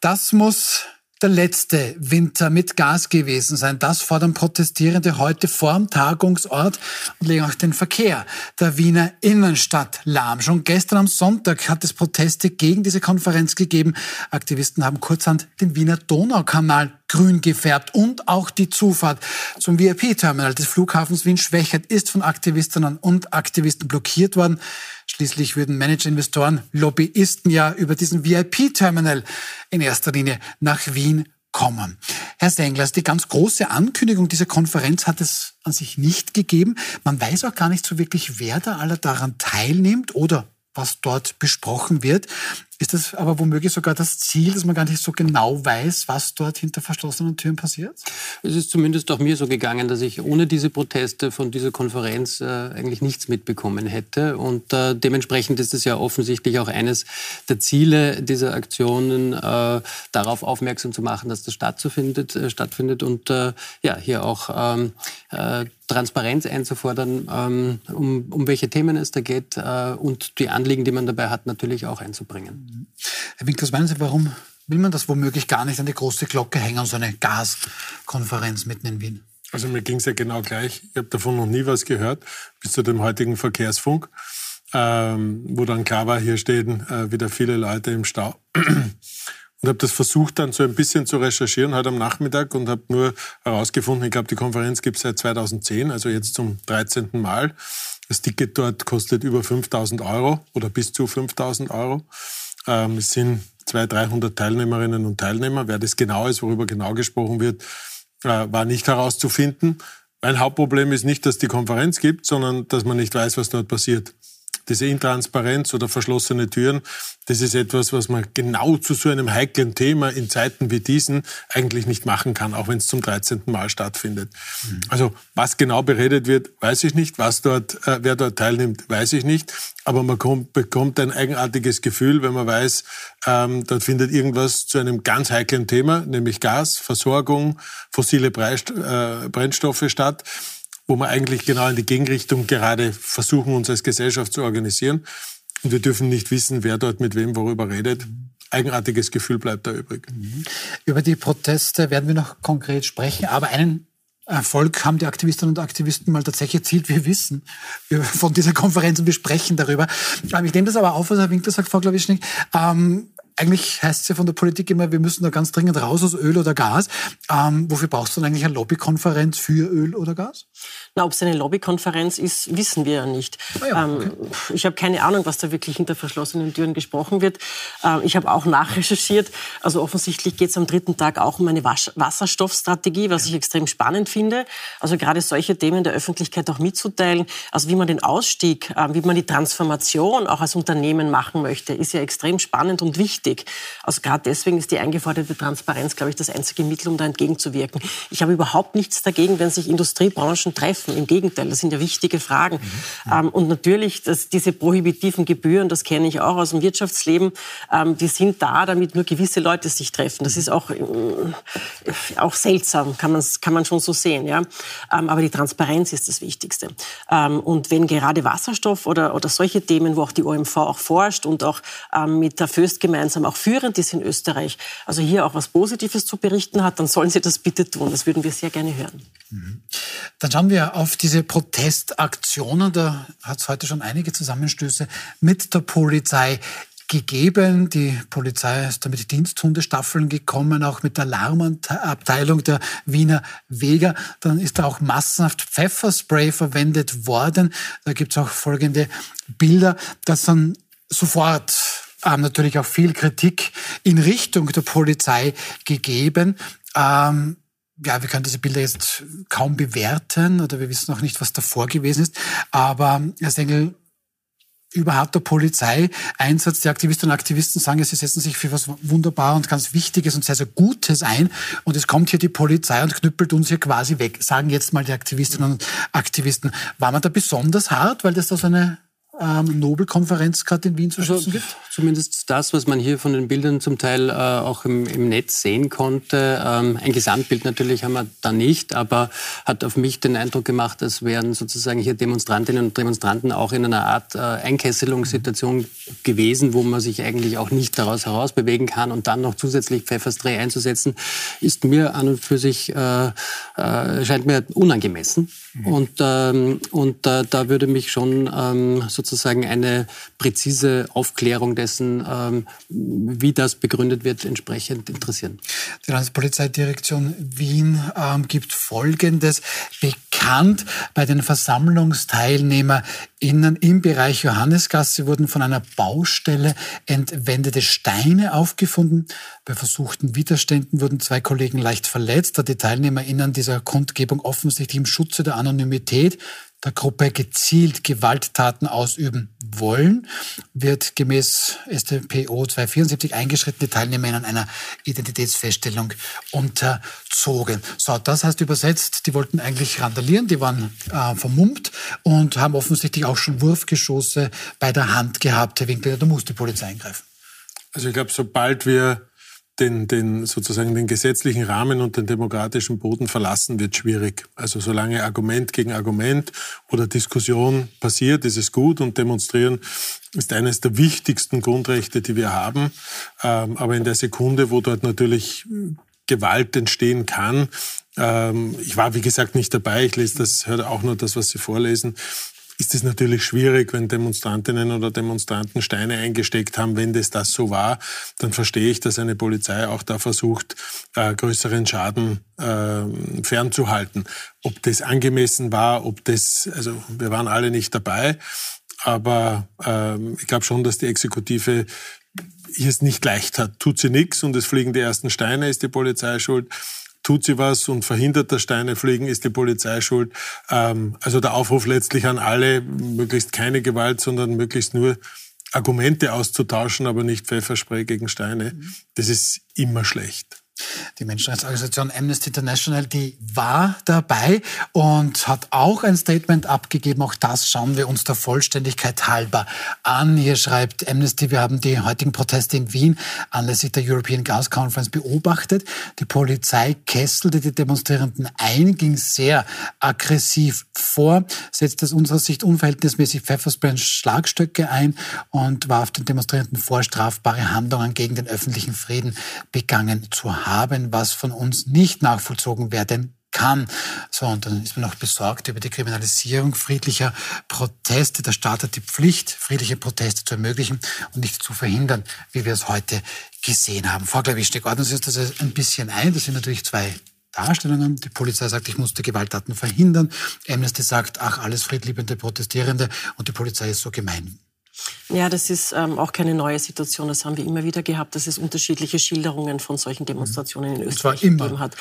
Das muss der letzte Winter mit Gas gewesen sein. Das fordern Protestierende heute vorm Tagungsort und legen auch den Verkehr der Wiener Innenstadt lahm. Schon gestern am Sonntag hat es Proteste gegen diese Konferenz gegeben. Aktivisten haben kurzhand den Wiener Donaukanal grün gefärbt und auch die Zufahrt zum VIP-Terminal des Flughafens Wien-Schwächert ist von Aktivistinnen und Aktivisten blockiert worden. Schließlich würden Manager-Investoren, Lobbyisten ja über diesen VIP-Terminal in erster Linie nach Wien kommen. Herr Senglers, die ganz große Ankündigung dieser Konferenz hat es an sich nicht gegeben. Man weiß auch gar nicht so wirklich, wer da alle daran teilnimmt oder was dort besprochen wird. Ist das aber womöglich sogar das Ziel, dass man gar nicht so genau weiß, was dort hinter verschlossenen Türen passiert? Es ist zumindest auch mir so gegangen, dass ich ohne diese Proteste von dieser Konferenz äh, eigentlich nichts mitbekommen hätte. Und äh, dementsprechend ist es ja offensichtlich auch eines der Ziele dieser Aktionen, äh, darauf aufmerksam zu machen, dass das stattfindet, äh, stattfindet und äh, ja, hier auch ähm, äh, Transparenz einzufordern, ähm, um, um welche Themen es da geht und die Anliegen, die man dabei hat, natürlich auch einzubringen. Herr Winkler, was meinen Sie, warum will man das womöglich gar nicht an die große Glocke hängen, so eine Gaskonferenz mitten in Wien? Also mir ging es ja genau gleich. Ich habe davon noch nie was gehört, bis zu dem heutigen Verkehrsfunk, ähm, wo dann klar war, hier stehen äh, wieder viele Leute im Stau. Und habe das versucht dann so ein bisschen zu recherchieren heute am Nachmittag und habe nur herausgefunden, ich glaube, die Konferenz gibt es seit 2010, also jetzt zum 13. Mal. Das Ticket dort kostet über 5000 Euro oder bis zu 5000 Euro. Ähm, es sind 200, 300 Teilnehmerinnen und Teilnehmer. Wer das genau ist, worüber genau gesprochen wird, äh, war nicht herauszufinden. Mein Hauptproblem ist nicht, dass die Konferenz gibt, sondern dass man nicht weiß, was dort passiert diese Intransparenz oder verschlossene Türen, das ist etwas, was man genau zu so einem heiklen Thema in Zeiten wie diesen eigentlich nicht machen kann, auch wenn es zum 13. Mal stattfindet. Mhm. Also was genau beredet wird, weiß ich nicht. Was dort, äh, wer dort teilnimmt, weiß ich nicht. Aber man kommt, bekommt ein eigenartiges Gefühl, wenn man weiß, ähm, dort findet irgendwas zu einem ganz heiklen Thema, nämlich Gas, Versorgung, fossile äh, Brennstoffe statt wo wir eigentlich genau in die Gegenrichtung gerade versuchen, uns als Gesellschaft zu organisieren. Und wir dürfen nicht wissen, wer dort mit wem worüber redet. Eigenartiges Gefühl bleibt da übrig. Mhm. Über die Proteste werden wir noch konkret sprechen, aber einen Erfolg haben die Aktivistinnen und Aktivisten mal tatsächlich erzielt. Wir wissen von dieser Konferenz und wir sprechen darüber. Ähm, ich nehme das aber auf, was Herr Winkler sagt, Frau Klawischnik. Ähm, eigentlich heißt es ja von der Politik immer, wir müssen da ganz dringend raus aus Öl oder Gas. Ähm, wofür brauchst du denn eigentlich eine Lobbykonferenz für Öl oder Gas? Na, ob es eine Lobbykonferenz ist, wissen wir ja nicht. Ah ja, okay. ähm, ich habe keine Ahnung, was da wirklich hinter verschlossenen Türen gesprochen wird. Ähm, ich habe auch nachrecherchiert. Also offensichtlich geht es am dritten Tag auch um eine Wasch Wasserstoffstrategie, was ich extrem spannend finde. Also gerade solche Themen der Öffentlichkeit auch mitzuteilen. Also wie man den Ausstieg, äh, wie man die Transformation auch als Unternehmen machen möchte, ist ja extrem spannend und wichtig. Also gerade deswegen ist die eingeforderte Transparenz, glaube ich, das einzige Mittel, um da entgegenzuwirken. Ich habe überhaupt nichts dagegen, wenn sich Industriebranchen treffen. Im Gegenteil, das sind ja wichtige Fragen. Mhm. Ähm, und natürlich, dass diese prohibitiven Gebühren, das kenne ich auch aus dem Wirtschaftsleben, ähm, die sind da, damit nur gewisse Leute sich treffen. Das ist auch, äh, auch seltsam, kann, kann man schon so sehen. Ja? Ähm, aber die Transparenz ist das Wichtigste. Ähm, und wenn gerade Wasserstoff oder, oder solche Themen, wo auch die OMV auch forscht und auch ähm, mit der Föst gemeinsam auch führend ist in Österreich, also hier auch was Positives zu berichten hat, dann sollen sie das bitte tun. Das würden wir sehr gerne hören. Mhm. Dann schauen wir auf diese Protestaktionen. Da hat es heute schon einige Zusammenstöße mit der Polizei gegeben. Die Polizei ist da mit Diensthundestaffeln gekommen, auch mit der Alarmabteilung der Wiener Weger. Dann ist da auch massenhaft Pfefferspray verwendet worden. Da gibt es auch folgende Bilder, dass dann sofort ähm, natürlich auch viel Kritik in Richtung der Polizei gegeben. Ähm, ja, wir können diese Bilder jetzt kaum bewerten oder wir wissen auch nicht, was davor gewesen ist. Aber Herr Sengel, überhaupt der Polizeieinsatz. Die Aktivistinnen und Aktivisten sagen, sie setzen sich für was wunderbar und ganz Wichtiges und sehr, sehr Gutes ein. Und es kommt hier die Polizei und knüppelt uns hier quasi weg, sagen jetzt mal die Aktivistinnen und Aktivisten. War man da besonders hart, weil das da so eine ähm, Nobelkonferenz gerade in Wien zu also schützen also, gibt? Zumindest das, was man hier von den Bildern zum Teil äh, auch im, im, Netz sehen konnte. Ähm, ein Gesamtbild natürlich haben wir da nicht, aber hat auf mich den Eindruck gemacht, als wären sozusagen hier Demonstrantinnen und Demonstranten auch in einer Art äh, Einkesselungssituation gewesen, wo man sich eigentlich auch nicht daraus herausbewegen kann und dann noch zusätzlich Pfefferspray einzusetzen, ist mir an und für sich, äh, äh, scheint mir unangemessen. Mhm. Und, ähm, und äh, da würde mich schon ähm, sozusagen eine präzise Aufklärung dessen, ähm, wie das begründet wird, entsprechend interessieren. Die Landespolizeidirektion Wien ähm, gibt Folgendes bekannt. Bei den VersammlungsteilnehmerInnen im Bereich Johannesgasse wurden von einer Baustelle entwendete Steine aufgefunden. Bei versuchten Widerständen wurden zwei Kollegen leicht verletzt, da die TeilnehmerInnen dieser Kundgebung offensichtlich im Schutze der Anonymität der Gruppe gezielt Gewalttaten ausüben wollen, wird gemäß StPO 274 eingeschrittene Teilnehmer in einer Identitätsfeststellung unterzogen. So, das heißt übersetzt, die wollten eigentlich randalieren, die waren äh, vermummt und haben offensichtlich auch schon Wurfgeschosse bei der Hand gehabt. Herr Winkler, da muss die Polizei eingreifen. Also ich glaube, sobald wir den, den sozusagen den gesetzlichen Rahmen und den demokratischen Boden verlassen, wird schwierig. Also solange Argument gegen Argument oder Diskussion passiert, ist es gut und demonstrieren ist eines der wichtigsten Grundrechte, die wir haben. Ähm, aber in der Sekunde, wo dort natürlich Gewalt entstehen kann, ähm, ich war wie gesagt nicht dabei, ich lese das, höre auch nur das, was Sie vorlesen ist es natürlich schwierig, wenn Demonstrantinnen oder Demonstranten Steine eingesteckt haben. Wenn das das so war, dann verstehe ich, dass eine Polizei auch da versucht, äh, größeren Schaden äh, fernzuhalten. Ob das angemessen war, ob das, also wir waren alle nicht dabei, aber äh, ich glaube schon, dass die Exekutive hier es nicht leicht hat. Tut sie nichts und es fliegen die ersten Steine, ist die Polizei schuld tut sie was und verhindert, dass Steine fliegen, ist die Polizei schuld. Ähm, also der Aufruf letztlich an alle, möglichst keine Gewalt, sondern möglichst nur Argumente auszutauschen, aber nicht Pfefferspray gegen Steine. Das ist immer schlecht. Die Menschenrechtsorganisation Amnesty International, die war dabei und hat auch ein Statement abgegeben. Auch das schauen wir uns der Vollständigkeit halber an. Hier schreibt Amnesty, wir haben die heutigen Proteste in Wien anlässlich der European Gas Conference beobachtet. Die Polizei kesselte die Demonstrierenden ein, ging sehr aggressiv vor, setzte aus unserer Sicht unverhältnismäßig Pfefferspray Schlagstöcke ein und warf den Demonstrierenden vor, strafbare Handlungen gegen den öffentlichen Frieden begangen zu haben haben, was von uns nicht nachvollzogen werden kann. So, und dann ist man noch besorgt über die Kriminalisierung friedlicher Proteste. Der Staat hat die Pflicht, friedliche Proteste zu ermöglichen und nicht zu verhindern, wie wir es heute gesehen haben. Frau Klawischnik, ordnen Sie uns das ein bisschen ein. Das sind natürlich zwei Darstellungen. Die Polizei sagt, ich musste Gewalttaten verhindern. Amnesty sagt, ach, alles friedliebende Protestierende. Und die Polizei ist so gemein. Ja, das ist ähm, auch keine neue Situation. Das haben wir immer wieder gehabt, dass es unterschiedliche Schilderungen von solchen Demonstrationen in Österreich gegeben hat.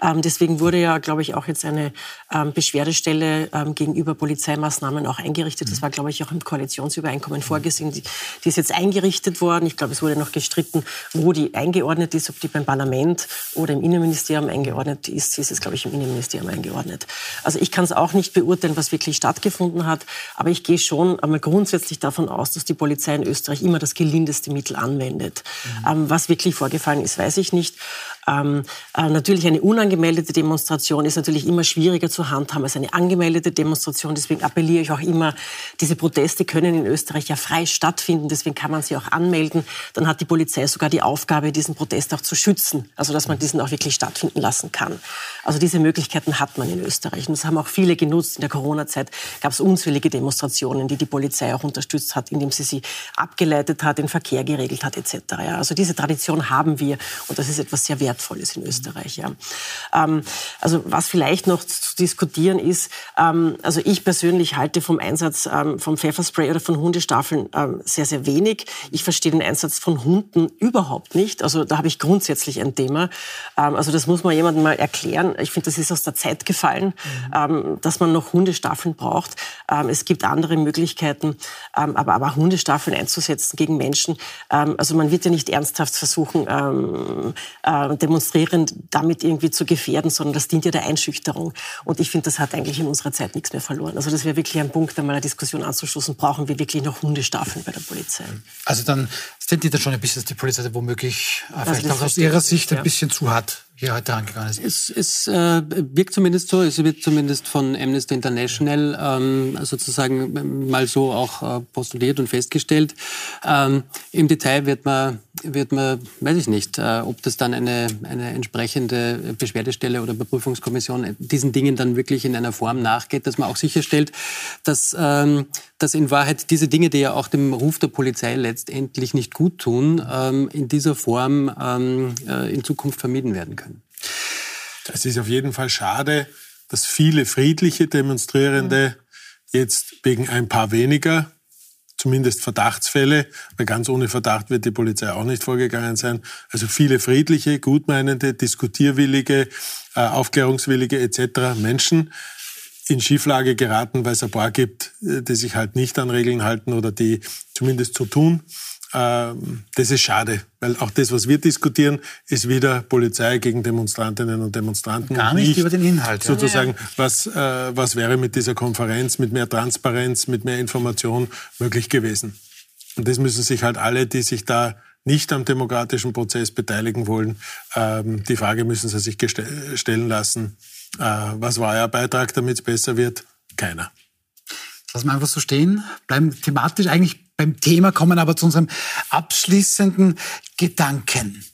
Ähm, deswegen wurde ja, glaube ich, auch jetzt eine ähm, Beschwerdestelle ähm, gegenüber Polizeimaßnahmen auch eingerichtet. Das war, glaube ich, auch im Koalitionsübereinkommen vorgesehen. Die, die ist jetzt eingerichtet worden. Ich glaube, es wurde noch gestritten, wo die eingeordnet ist, ob die beim Parlament oder im Innenministerium eingeordnet ist. Sie ist es, glaube ich, im Innenministerium eingeordnet. Also ich kann es auch nicht beurteilen, was wirklich stattgefunden hat. Aber ich gehe schon einmal grundsätzlich davon aus, dass die Polizei in Österreich immer das gelindeste Mittel anwendet. Mhm. Ähm, was wirklich vorgefallen ist, weiß ich nicht. Ähm, äh, natürlich eine unangemeldete Demonstration ist natürlich immer schwieriger zu handhaben als eine angemeldete Demonstration. Deswegen appelliere ich auch immer, diese Proteste können in Österreich ja frei stattfinden. Deswegen kann man sie auch anmelden. Dann hat die Polizei sogar die Aufgabe, diesen Protest auch zu schützen. Also, dass man diesen auch wirklich stattfinden lassen kann. Also, diese Möglichkeiten hat man in Österreich. Und das haben auch viele genutzt. In der Corona-Zeit gab es unzählige Demonstrationen, die die Polizei auch unterstützt hat, indem sie sie abgeleitet hat, den Verkehr geregelt hat, etc. Ja, also, diese Tradition haben wir. Und das ist etwas sehr Wertvolles wertvoll ist in Österreich. Ja. Ähm, also was vielleicht noch zu diskutieren ist, ähm, also ich persönlich halte vom Einsatz ähm, vom Pfefferspray oder von Hundestaffeln ähm, sehr, sehr wenig. Ich verstehe den Einsatz von Hunden überhaupt nicht. Also da habe ich grundsätzlich ein Thema. Ähm, also das muss man jemandem mal erklären. Ich finde, das ist aus der Zeit gefallen, mhm. dass man noch Hundestaffeln braucht. Ähm, es gibt andere Möglichkeiten, aber, aber Hundestaffeln einzusetzen gegen Menschen. Also man wird ja nicht ernsthaft versuchen, ähm, äh, demonstrierend damit irgendwie zu gefährden, sondern das dient ja der Einschüchterung. Und ich finde, das hat eigentlich in unserer Zeit nichts mehr verloren. Also das wäre wirklich ein Punkt, einmal eine Diskussion anzustoßen. Brauchen wir wirklich noch Hundestaffeln bei der Polizei? Also dann sind die dann schon ein bisschen, dass die Polizei womöglich äh, also vielleicht auch aus ihrer Sicht ein bisschen zu hart hier heute angegangen ist. Es, es äh, wirkt zumindest so, es wird zumindest von Amnesty International ähm, sozusagen mal so auch äh, postuliert und festgestellt. Ähm, Im Detail wird man, wird man, weiß ich nicht, äh, ob das dann eine, eine entsprechende Beschwerdestelle oder Überprüfungskommission diesen Dingen dann wirklich in einer Form nachgeht, dass man auch sicherstellt, dass, ähm, dass in Wahrheit diese Dinge, die ja auch dem Ruf der Polizei letztendlich nicht gut tun, ähm, in dieser Form ähm, äh, in Zukunft vermieden werden können. Es ist auf jeden Fall schade, dass viele friedliche Demonstrierende jetzt wegen ein paar weniger, zumindest Verdachtsfälle, weil ganz ohne Verdacht wird die Polizei auch nicht vorgegangen sein, also viele friedliche, gutmeinende, diskutierwillige, äh, aufklärungswillige etc. Menschen in Schieflage geraten, weil es ein paar gibt, äh, die sich halt nicht an Regeln halten oder die zumindest so tun. Ähm, das ist schade, weil auch das, was wir diskutieren, ist wieder Polizei gegen Demonstrantinnen und Demonstranten. Gar nicht, nicht über den Inhalt. Sozusagen, ja. was, äh, was wäre mit dieser Konferenz, mit mehr Transparenz, mit mehr Information möglich gewesen? Und das müssen sich halt alle, die sich da nicht am demokratischen Prozess beteiligen wollen, ähm, die Frage müssen sie sich stellen lassen. Äh, was war euer Beitrag, damit es besser wird? Keiner. Lassen wir einfach so stehen, bleiben thematisch eigentlich beim Thema, kommen aber zu unserem abschließenden Gedanken.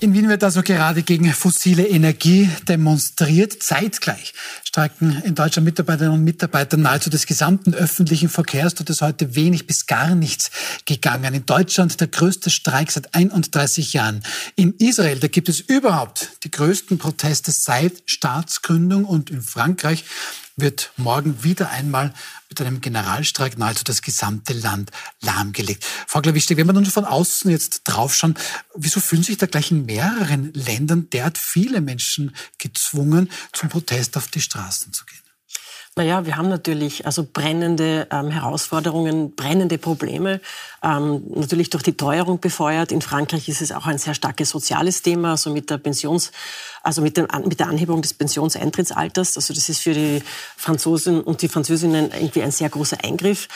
In Wien wird also gerade gegen fossile Energie demonstriert. Zeitgleich streiken in Deutschland Mitarbeiterinnen und Mitarbeiter nahezu des gesamten öffentlichen Verkehrs. Dort ist heute wenig bis gar nichts gegangen. In Deutschland der größte Streik seit 31 Jahren. In Israel, da gibt es überhaupt die größten Proteste seit Staatsgründung. Und in Frankreich wird morgen wieder einmal mit einem Generalstreik nahezu das gesamte Land lahmgelegt. Frau Glawischtek, wenn wir nun von außen jetzt draufschauen, wieso fühlen sich da gleich in mehreren Ländern derart viele Menschen gezwungen, zum Protest auf die Straßen zu gehen? Naja, wir haben natürlich also brennende ähm, Herausforderungen, brennende Probleme, ähm, natürlich durch die Teuerung befeuert. In Frankreich ist es auch ein sehr starkes soziales Thema, also mit der Pensions- also mit, dem, mit der Anhebung des Pensionsentrittsalters. Also das ist für die Franzosen und die Französinnen irgendwie ein sehr großer Eingriff.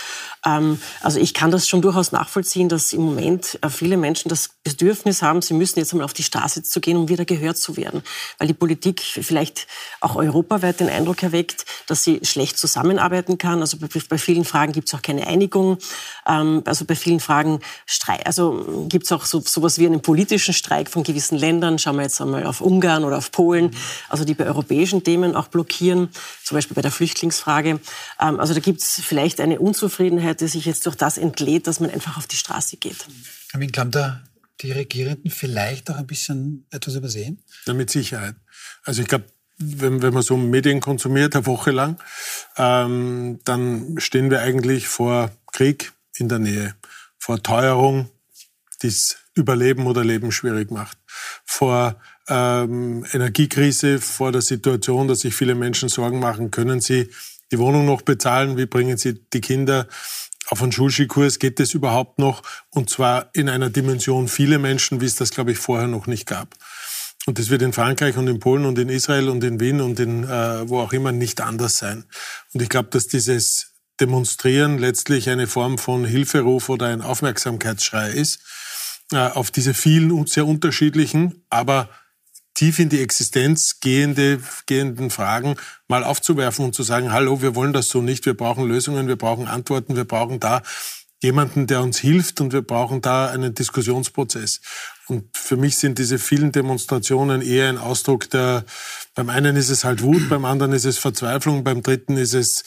Ähm, also ich kann das schon durchaus nachvollziehen, dass im Moment äh, viele Menschen das Bedürfnis haben, sie müssen jetzt einmal auf die Straße zu gehen, um wieder gehört zu werden. Weil die Politik vielleicht auch europaweit den Eindruck erweckt, dass sie schlecht zusammenarbeiten kann. Also bei, bei vielen Fragen gibt es auch keine Einigung. Ähm, also bei vielen Fragen also gibt es auch so, sowas wie einen politischen Streik von gewissen Ländern. Schauen wir jetzt einmal auf Ungarn oder auf Polen, also die bei europäischen Themen auch blockieren, zum Beispiel bei der Flüchtlingsfrage. Ähm, also da gibt es vielleicht eine Unzufriedenheit, die sich jetzt durch das entlädt, dass man einfach auf die Straße geht. Herr da die Regierenden vielleicht auch ein bisschen etwas übersehen? Ja, mit Sicherheit. Also ich glaube, wenn, wenn man so Medien konsumiert, eine Woche lang, ähm, dann stehen wir eigentlich vor Krieg in der Nähe, vor Teuerung, die das Überleben oder Leben schwierig macht, vor ähm, Energiekrise, vor der Situation, dass sich viele Menschen Sorgen machen, können sie die Wohnung noch bezahlen, wie bringen sie die Kinder auf einen Schulskikurs, geht das überhaupt noch? Und zwar in einer Dimension viele Menschen, wie es das, glaube ich, vorher noch nicht gab. Und das wird in Frankreich und in Polen und in Israel und in Wien und in äh, wo auch immer nicht anders sein. Und ich glaube, dass dieses Demonstrieren letztlich eine Form von Hilferuf oder ein Aufmerksamkeitsschrei ist äh, auf diese vielen und sehr unterschiedlichen, aber tief in die Existenz gehende, gehenden Fragen mal aufzuwerfen und zu sagen, hallo, wir wollen das so nicht, wir brauchen Lösungen, wir brauchen Antworten, wir brauchen da jemanden, der uns hilft und wir brauchen da einen Diskussionsprozess. Und für mich sind diese vielen Demonstrationen eher ein Ausdruck der, beim einen ist es halt Wut, beim anderen ist es Verzweiflung, beim dritten ist es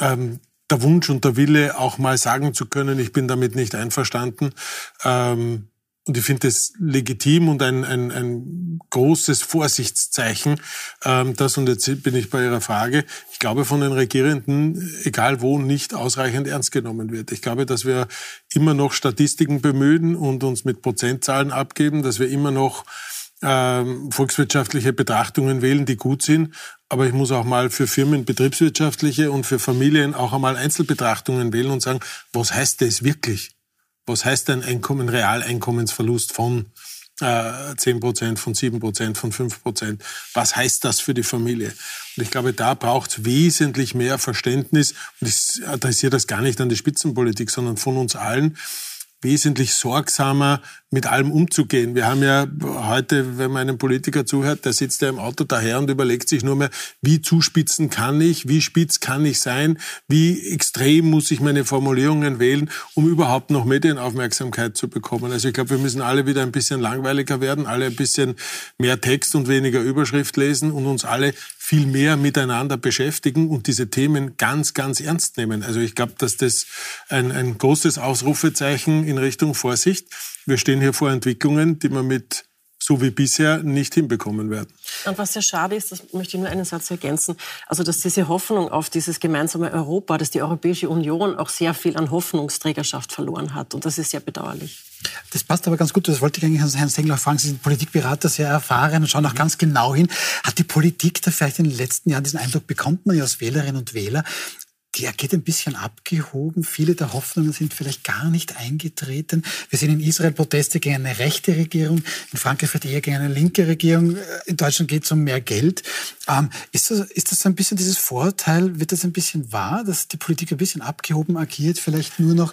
ähm, der Wunsch und der Wille, auch mal sagen zu können, ich bin damit nicht einverstanden. Ähm, und ich finde es legitim und ein, ein, ein großes Vorsichtszeichen, ähm, das, und jetzt bin ich bei Ihrer Frage, ich glaube von den Regierenden, egal wo, nicht ausreichend ernst genommen wird. Ich glaube, dass wir immer noch Statistiken bemühen und uns mit Prozentzahlen abgeben, dass wir immer noch ähm, volkswirtschaftliche Betrachtungen wählen, die gut sind. Aber ich muss auch mal für Firmen betriebswirtschaftliche und für Familien auch einmal Einzelbetrachtungen wählen und sagen, was heißt das wirklich? Was heißt ein Einkommen, Realeinkommensverlust von äh, 10 Prozent, von 7 Prozent, von 5 Prozent? Was heißt das für die Familie? Und ich glaube, da braucht es wesentlich mehr Verständnis. Und ich adressiere das gar nicht an die Spitzenpolitik, sondern von uns allen, wesentlich sorgsamer mit allem umzugehen. Wir haben ja heute, wenn man einem Politiker zuhört, der sitzt ja im Auto daher und überlegt sich nur mehr, wie zuspitzen kann ich, wie spitz kann ich sein, wie extrem muss ich meine Formulierungen wählen, um überhaupt noch Medienaufmerksamkeit zu bekommen. Also ich glaube, wir müssen alle wieder ein bisschen langweiliger werden, alle ein bisschen mehr Text und weniger Überschrift lesen und uns alle viel mehr miteinander beschäftigen und diese Themen ganz, ganz ernst nehmen. Also ich glaube, dass das ein, ein großes Ausrufezeichen in Richtung Vorsicht wir stehen hier vor Entwicklungen, die man mit so wie bisher nicht hinbekommen werden. Und was sehr schade ist, das möchte ich nur einen Satz ergänzen, also dass diese Hoffnung auf dieses gemeinsame Europa, dass die Europäische Union auch sehr viel an Hoffnungsträgerschaft verloren hat. Und das ist sehr bedauerlich. Das passt aber ganz gut. Das wollte ich eigentlich Herrn Sengler fragen. Sie sind Politikberater, sehr erfahren und schauen auch ganz genau hin. Hat die Politik da vielleicht in den letzten Jahren diesen Eindruck, bekommt man ja als Wählerinnen und Wähler, der geht ein bisschen abgehoben. Viele der Hoffnungen sind vielleicht gar nicht eingetreten. Wir sehen in Israel Proteste gegen eine rechte Regierung, in Frankreich wird eher gegen eine linke Regierung, in Deutschland geht es um mehr Geld. Ähm, ist, das, ist das ein bisschen dieses Vorteil, wird das ein bisschen wahr, dass die Politik ein bisschen abgehoben agiert, vielleicht nur noch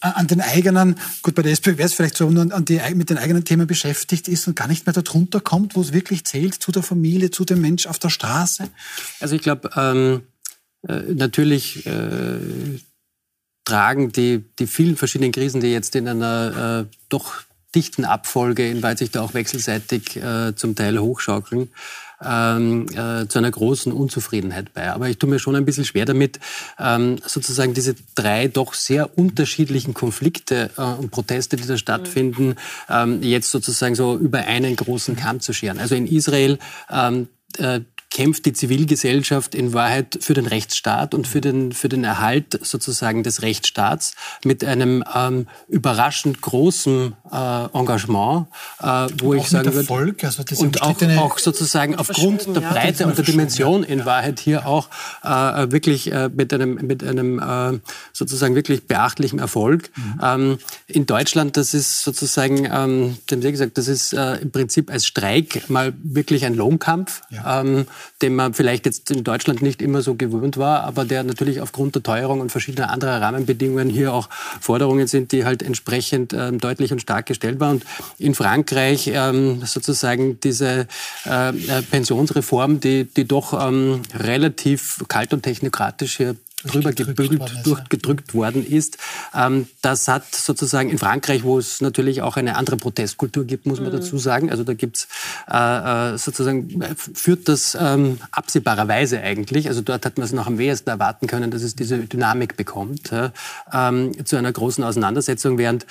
an den eigenen, gut, bei der SPÖ wäre es vielleicht so, nur an die, mit den eigenen Themen beschäftigt ist und gar nicht mehr darunter kommt, wo es wirklich zählt, zu der Familie, zu dem Mensch auf der Straße? Also ich glaube, ähm äh, natürlich äh, tragen die, die vielen verschiedenen Krisen, die jetzt in einer äh, doch dichten Abfolge in Weitsicht auch wechselseitig äh, zum Teil hochschaukeln, ähm, äh, zu einer großen Unzufriedenheit bei. Aber ich tue mir schon ein bisschen schwer damit, ähm, sozusagen diese drei doch sehr unterschiedlichen Konflikte äh, und Proteste, die da stattfinden, ähm, jetzt sozusagen so über einen großen Kamm zu scheren. Also in Israel ähm, äh, kämpft die Zivilgesellschaft in Wahrheit für den Rechtsstaat und für den, für den Erhalt sozusagen des Rechtsstaats mit einem ähm, überraschend großen äh, Engagement, äh, wo und ich sagen würde, also und auch, auch sozusagen aufgrund der Breite und der Dimension in Wahrheit hier auch äh, wirklich äh, mit einem, mit einem äh, sozusagen wirklich beachtlichen Erfolg. Mhm. Ähm, in Deutschland, das ist sozusagen, ähm, dem Sie gesagt, das ist äh, im Prinzip als Streik mal wirklich ein Lohnkampf. Ja. Ähm, den man vielleicht jetzt in Deutschland nicht immer so gewöhnt war, aber der natürlich aufgrund der Teuerung und verschiedener anderer Rahmenbedingungen hier auch Forderungen sind, die halt entsprechend ähm, deutlich und stark gestellt waren. Und in Frankreich ähm, sozusagen diese äh, äh Pensionsreform, die, die doch ähm, relativ kalt und technokratisch hier drüber gebügelt, durchgedrückt worden ist. Ähm, das hat sozusagen in Frankreich, wo es natürlich auch eine andere Protestkultur gibt, muss man mhm. dazu sagen. Also da gibt's äh, äh sozusagen, führt das ähm, absehbarerweise eigentlich, also dort hat man es noch am wenigsten erwarten können, dass es diese Dynamik bekommt, äh, ähm, zu einer großen Auseinandersetzung, während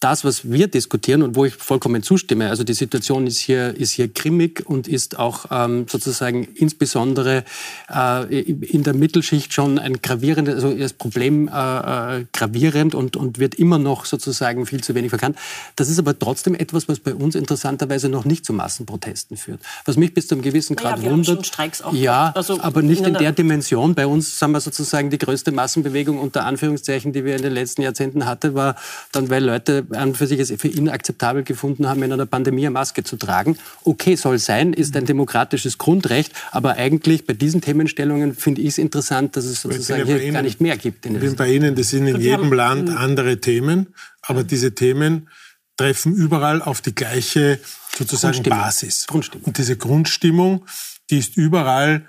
das, was wir diskutieren und wo ich vollkommen zustimme, also die Situation ist hier, ist hier grimmig und ist auch ähm, sozusagen insbesondere äh, in der Mittelschicht schon ein gravierendes, also das Problem äh, äh, gravierend und, und wird immer noch sozusagen viel zu wenig verkannt. Das ist aber trotzdem etwas, was bei uns interessanterweise noch nicht zu Massenprotesten führt. Was mich bis zu einem gewissen Grad ja, wundert. Ja, also aber nicht in der Dimension. Bei uns sind wir sozusagen die größte Massenbewegung unter Anführungszeichen, die wir in den letzten Jahrzehnten hatten, war dann, weil Leute an für sich es für inakzeptabel gefunden haben, in einer Pandemie eine Maske zu tragen. Okay, soll sein, ist ein demokratisches Grundrecht, aber eigentlich bei diesen Themenstellungen finde ich es interessant, dass es sozusagen hier Ihnen, gar nicht mehr gibt. ich bin bei Ihnen, das sind in jedem Land andere Themen, aber diese Themen treffen überall auf die gleiche sozusagen Grundstimmung. Basis. Grundstimmung. Und diese Grundstimmung, die ist überall,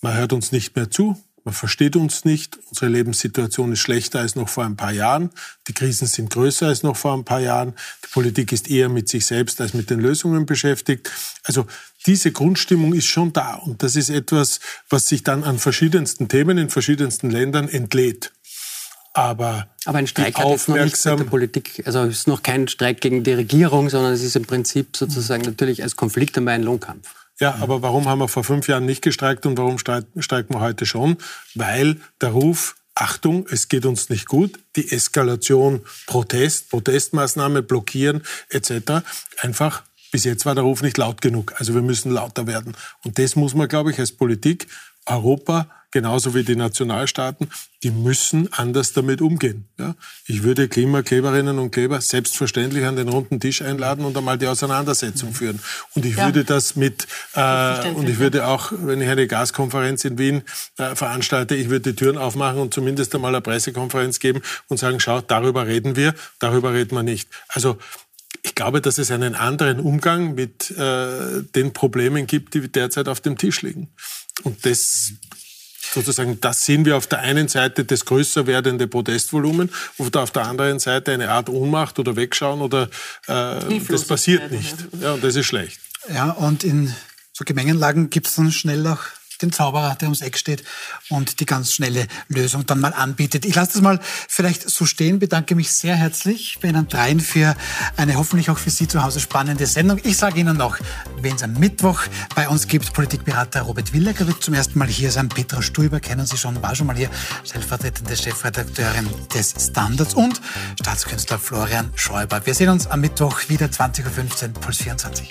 man hört uns nicht mehr zu, man versteht uns nicht. Unsere Lebenssituation ist schlechter als noch vor ein paar Jahren. Die Krisen sind größer als noch vor ein paar Jahren. Die Politik ist eher mit sich selbst als mit den Lösungen beschäftigt. Also diese Grundstimmung ist schon da. Und das ist etwas, was sich dann an verschiedensten Themen in verschiedensten Ländern entlädt. Aber, aber ein Streik hat jetzt noch nichts mit der Politik, also es ist noch kein Streik gegen die Regierung, sondern es ist im Prinzip sozusagen natürlich als Konflikt einmal ein Lohnkampf. Ja, aber warum haben wir vor fünf Jahren nicht gestreikt und warum streiken wir heute schon? Weil der Ruf Achtung, es geht uns nicht gut, die Eskalation, Protest, Protestmaßnahme, blockieren etc. Einfach, bis jetzt war der Ruf nicht laut genug. Also wir müssen lauter werden. Und das muss man, glaube ich, als Politik, Europa genauso wie die Nationalstaaten, die müssen anders damit umgehen. Ja? Ich würde Klimakleberinnen und Kleber selbstverständlich an den runden Tisch einladen und einmal die Auseinandersetzung führen. Und ich ja. würde das mit, äh, und ich würde auch, wenn ich eine Gaskonferenz in Wien äh, veranstalte, ich würde die Türen aufmachen und zumindest einmal eine Pressekonferenz geben und sagen, schau, darüber reden wir, darüber reden wir nicht. Also ich glaube, dass es einen anderen Umgang mit äh, den Problemen gibt, die derzeit auf dem Tisch liegen. Und das sozusagen, das sehen wir auf der einen Seite das größer werdende Protestvolumen und auf der anderen Seite eine Art Ohnmacht oder Wegschauen oder äh, das passiert nicht. Ja, und das ist schlecht. Ja, und in so Gemengenlagen gibt es dann schnell auch den Zauberer, der ums Eck steht und die ganz schnelle Lösung dann mal anbietet. Ich lasse das mal vielleicht so stehen, bedanke mich sehr herzlich bei Ihnen dreien für eine hoffentlich auch für Sie zu Hause spannende Sendung. Ich sage Ihnen noch, wen es am Mittwoch bei uns gibt, Politikberater Robert Willecker wird zum ersten Mal hier sein. Petra Stuber kennen Sie schon, war schon mal hier, stellvertretende Chefredakteurin des Standards und Staatskünstler Florian Schäuber. Wir sehen uns am Mittwoch wieder 20.15 Uhr, Puls 24.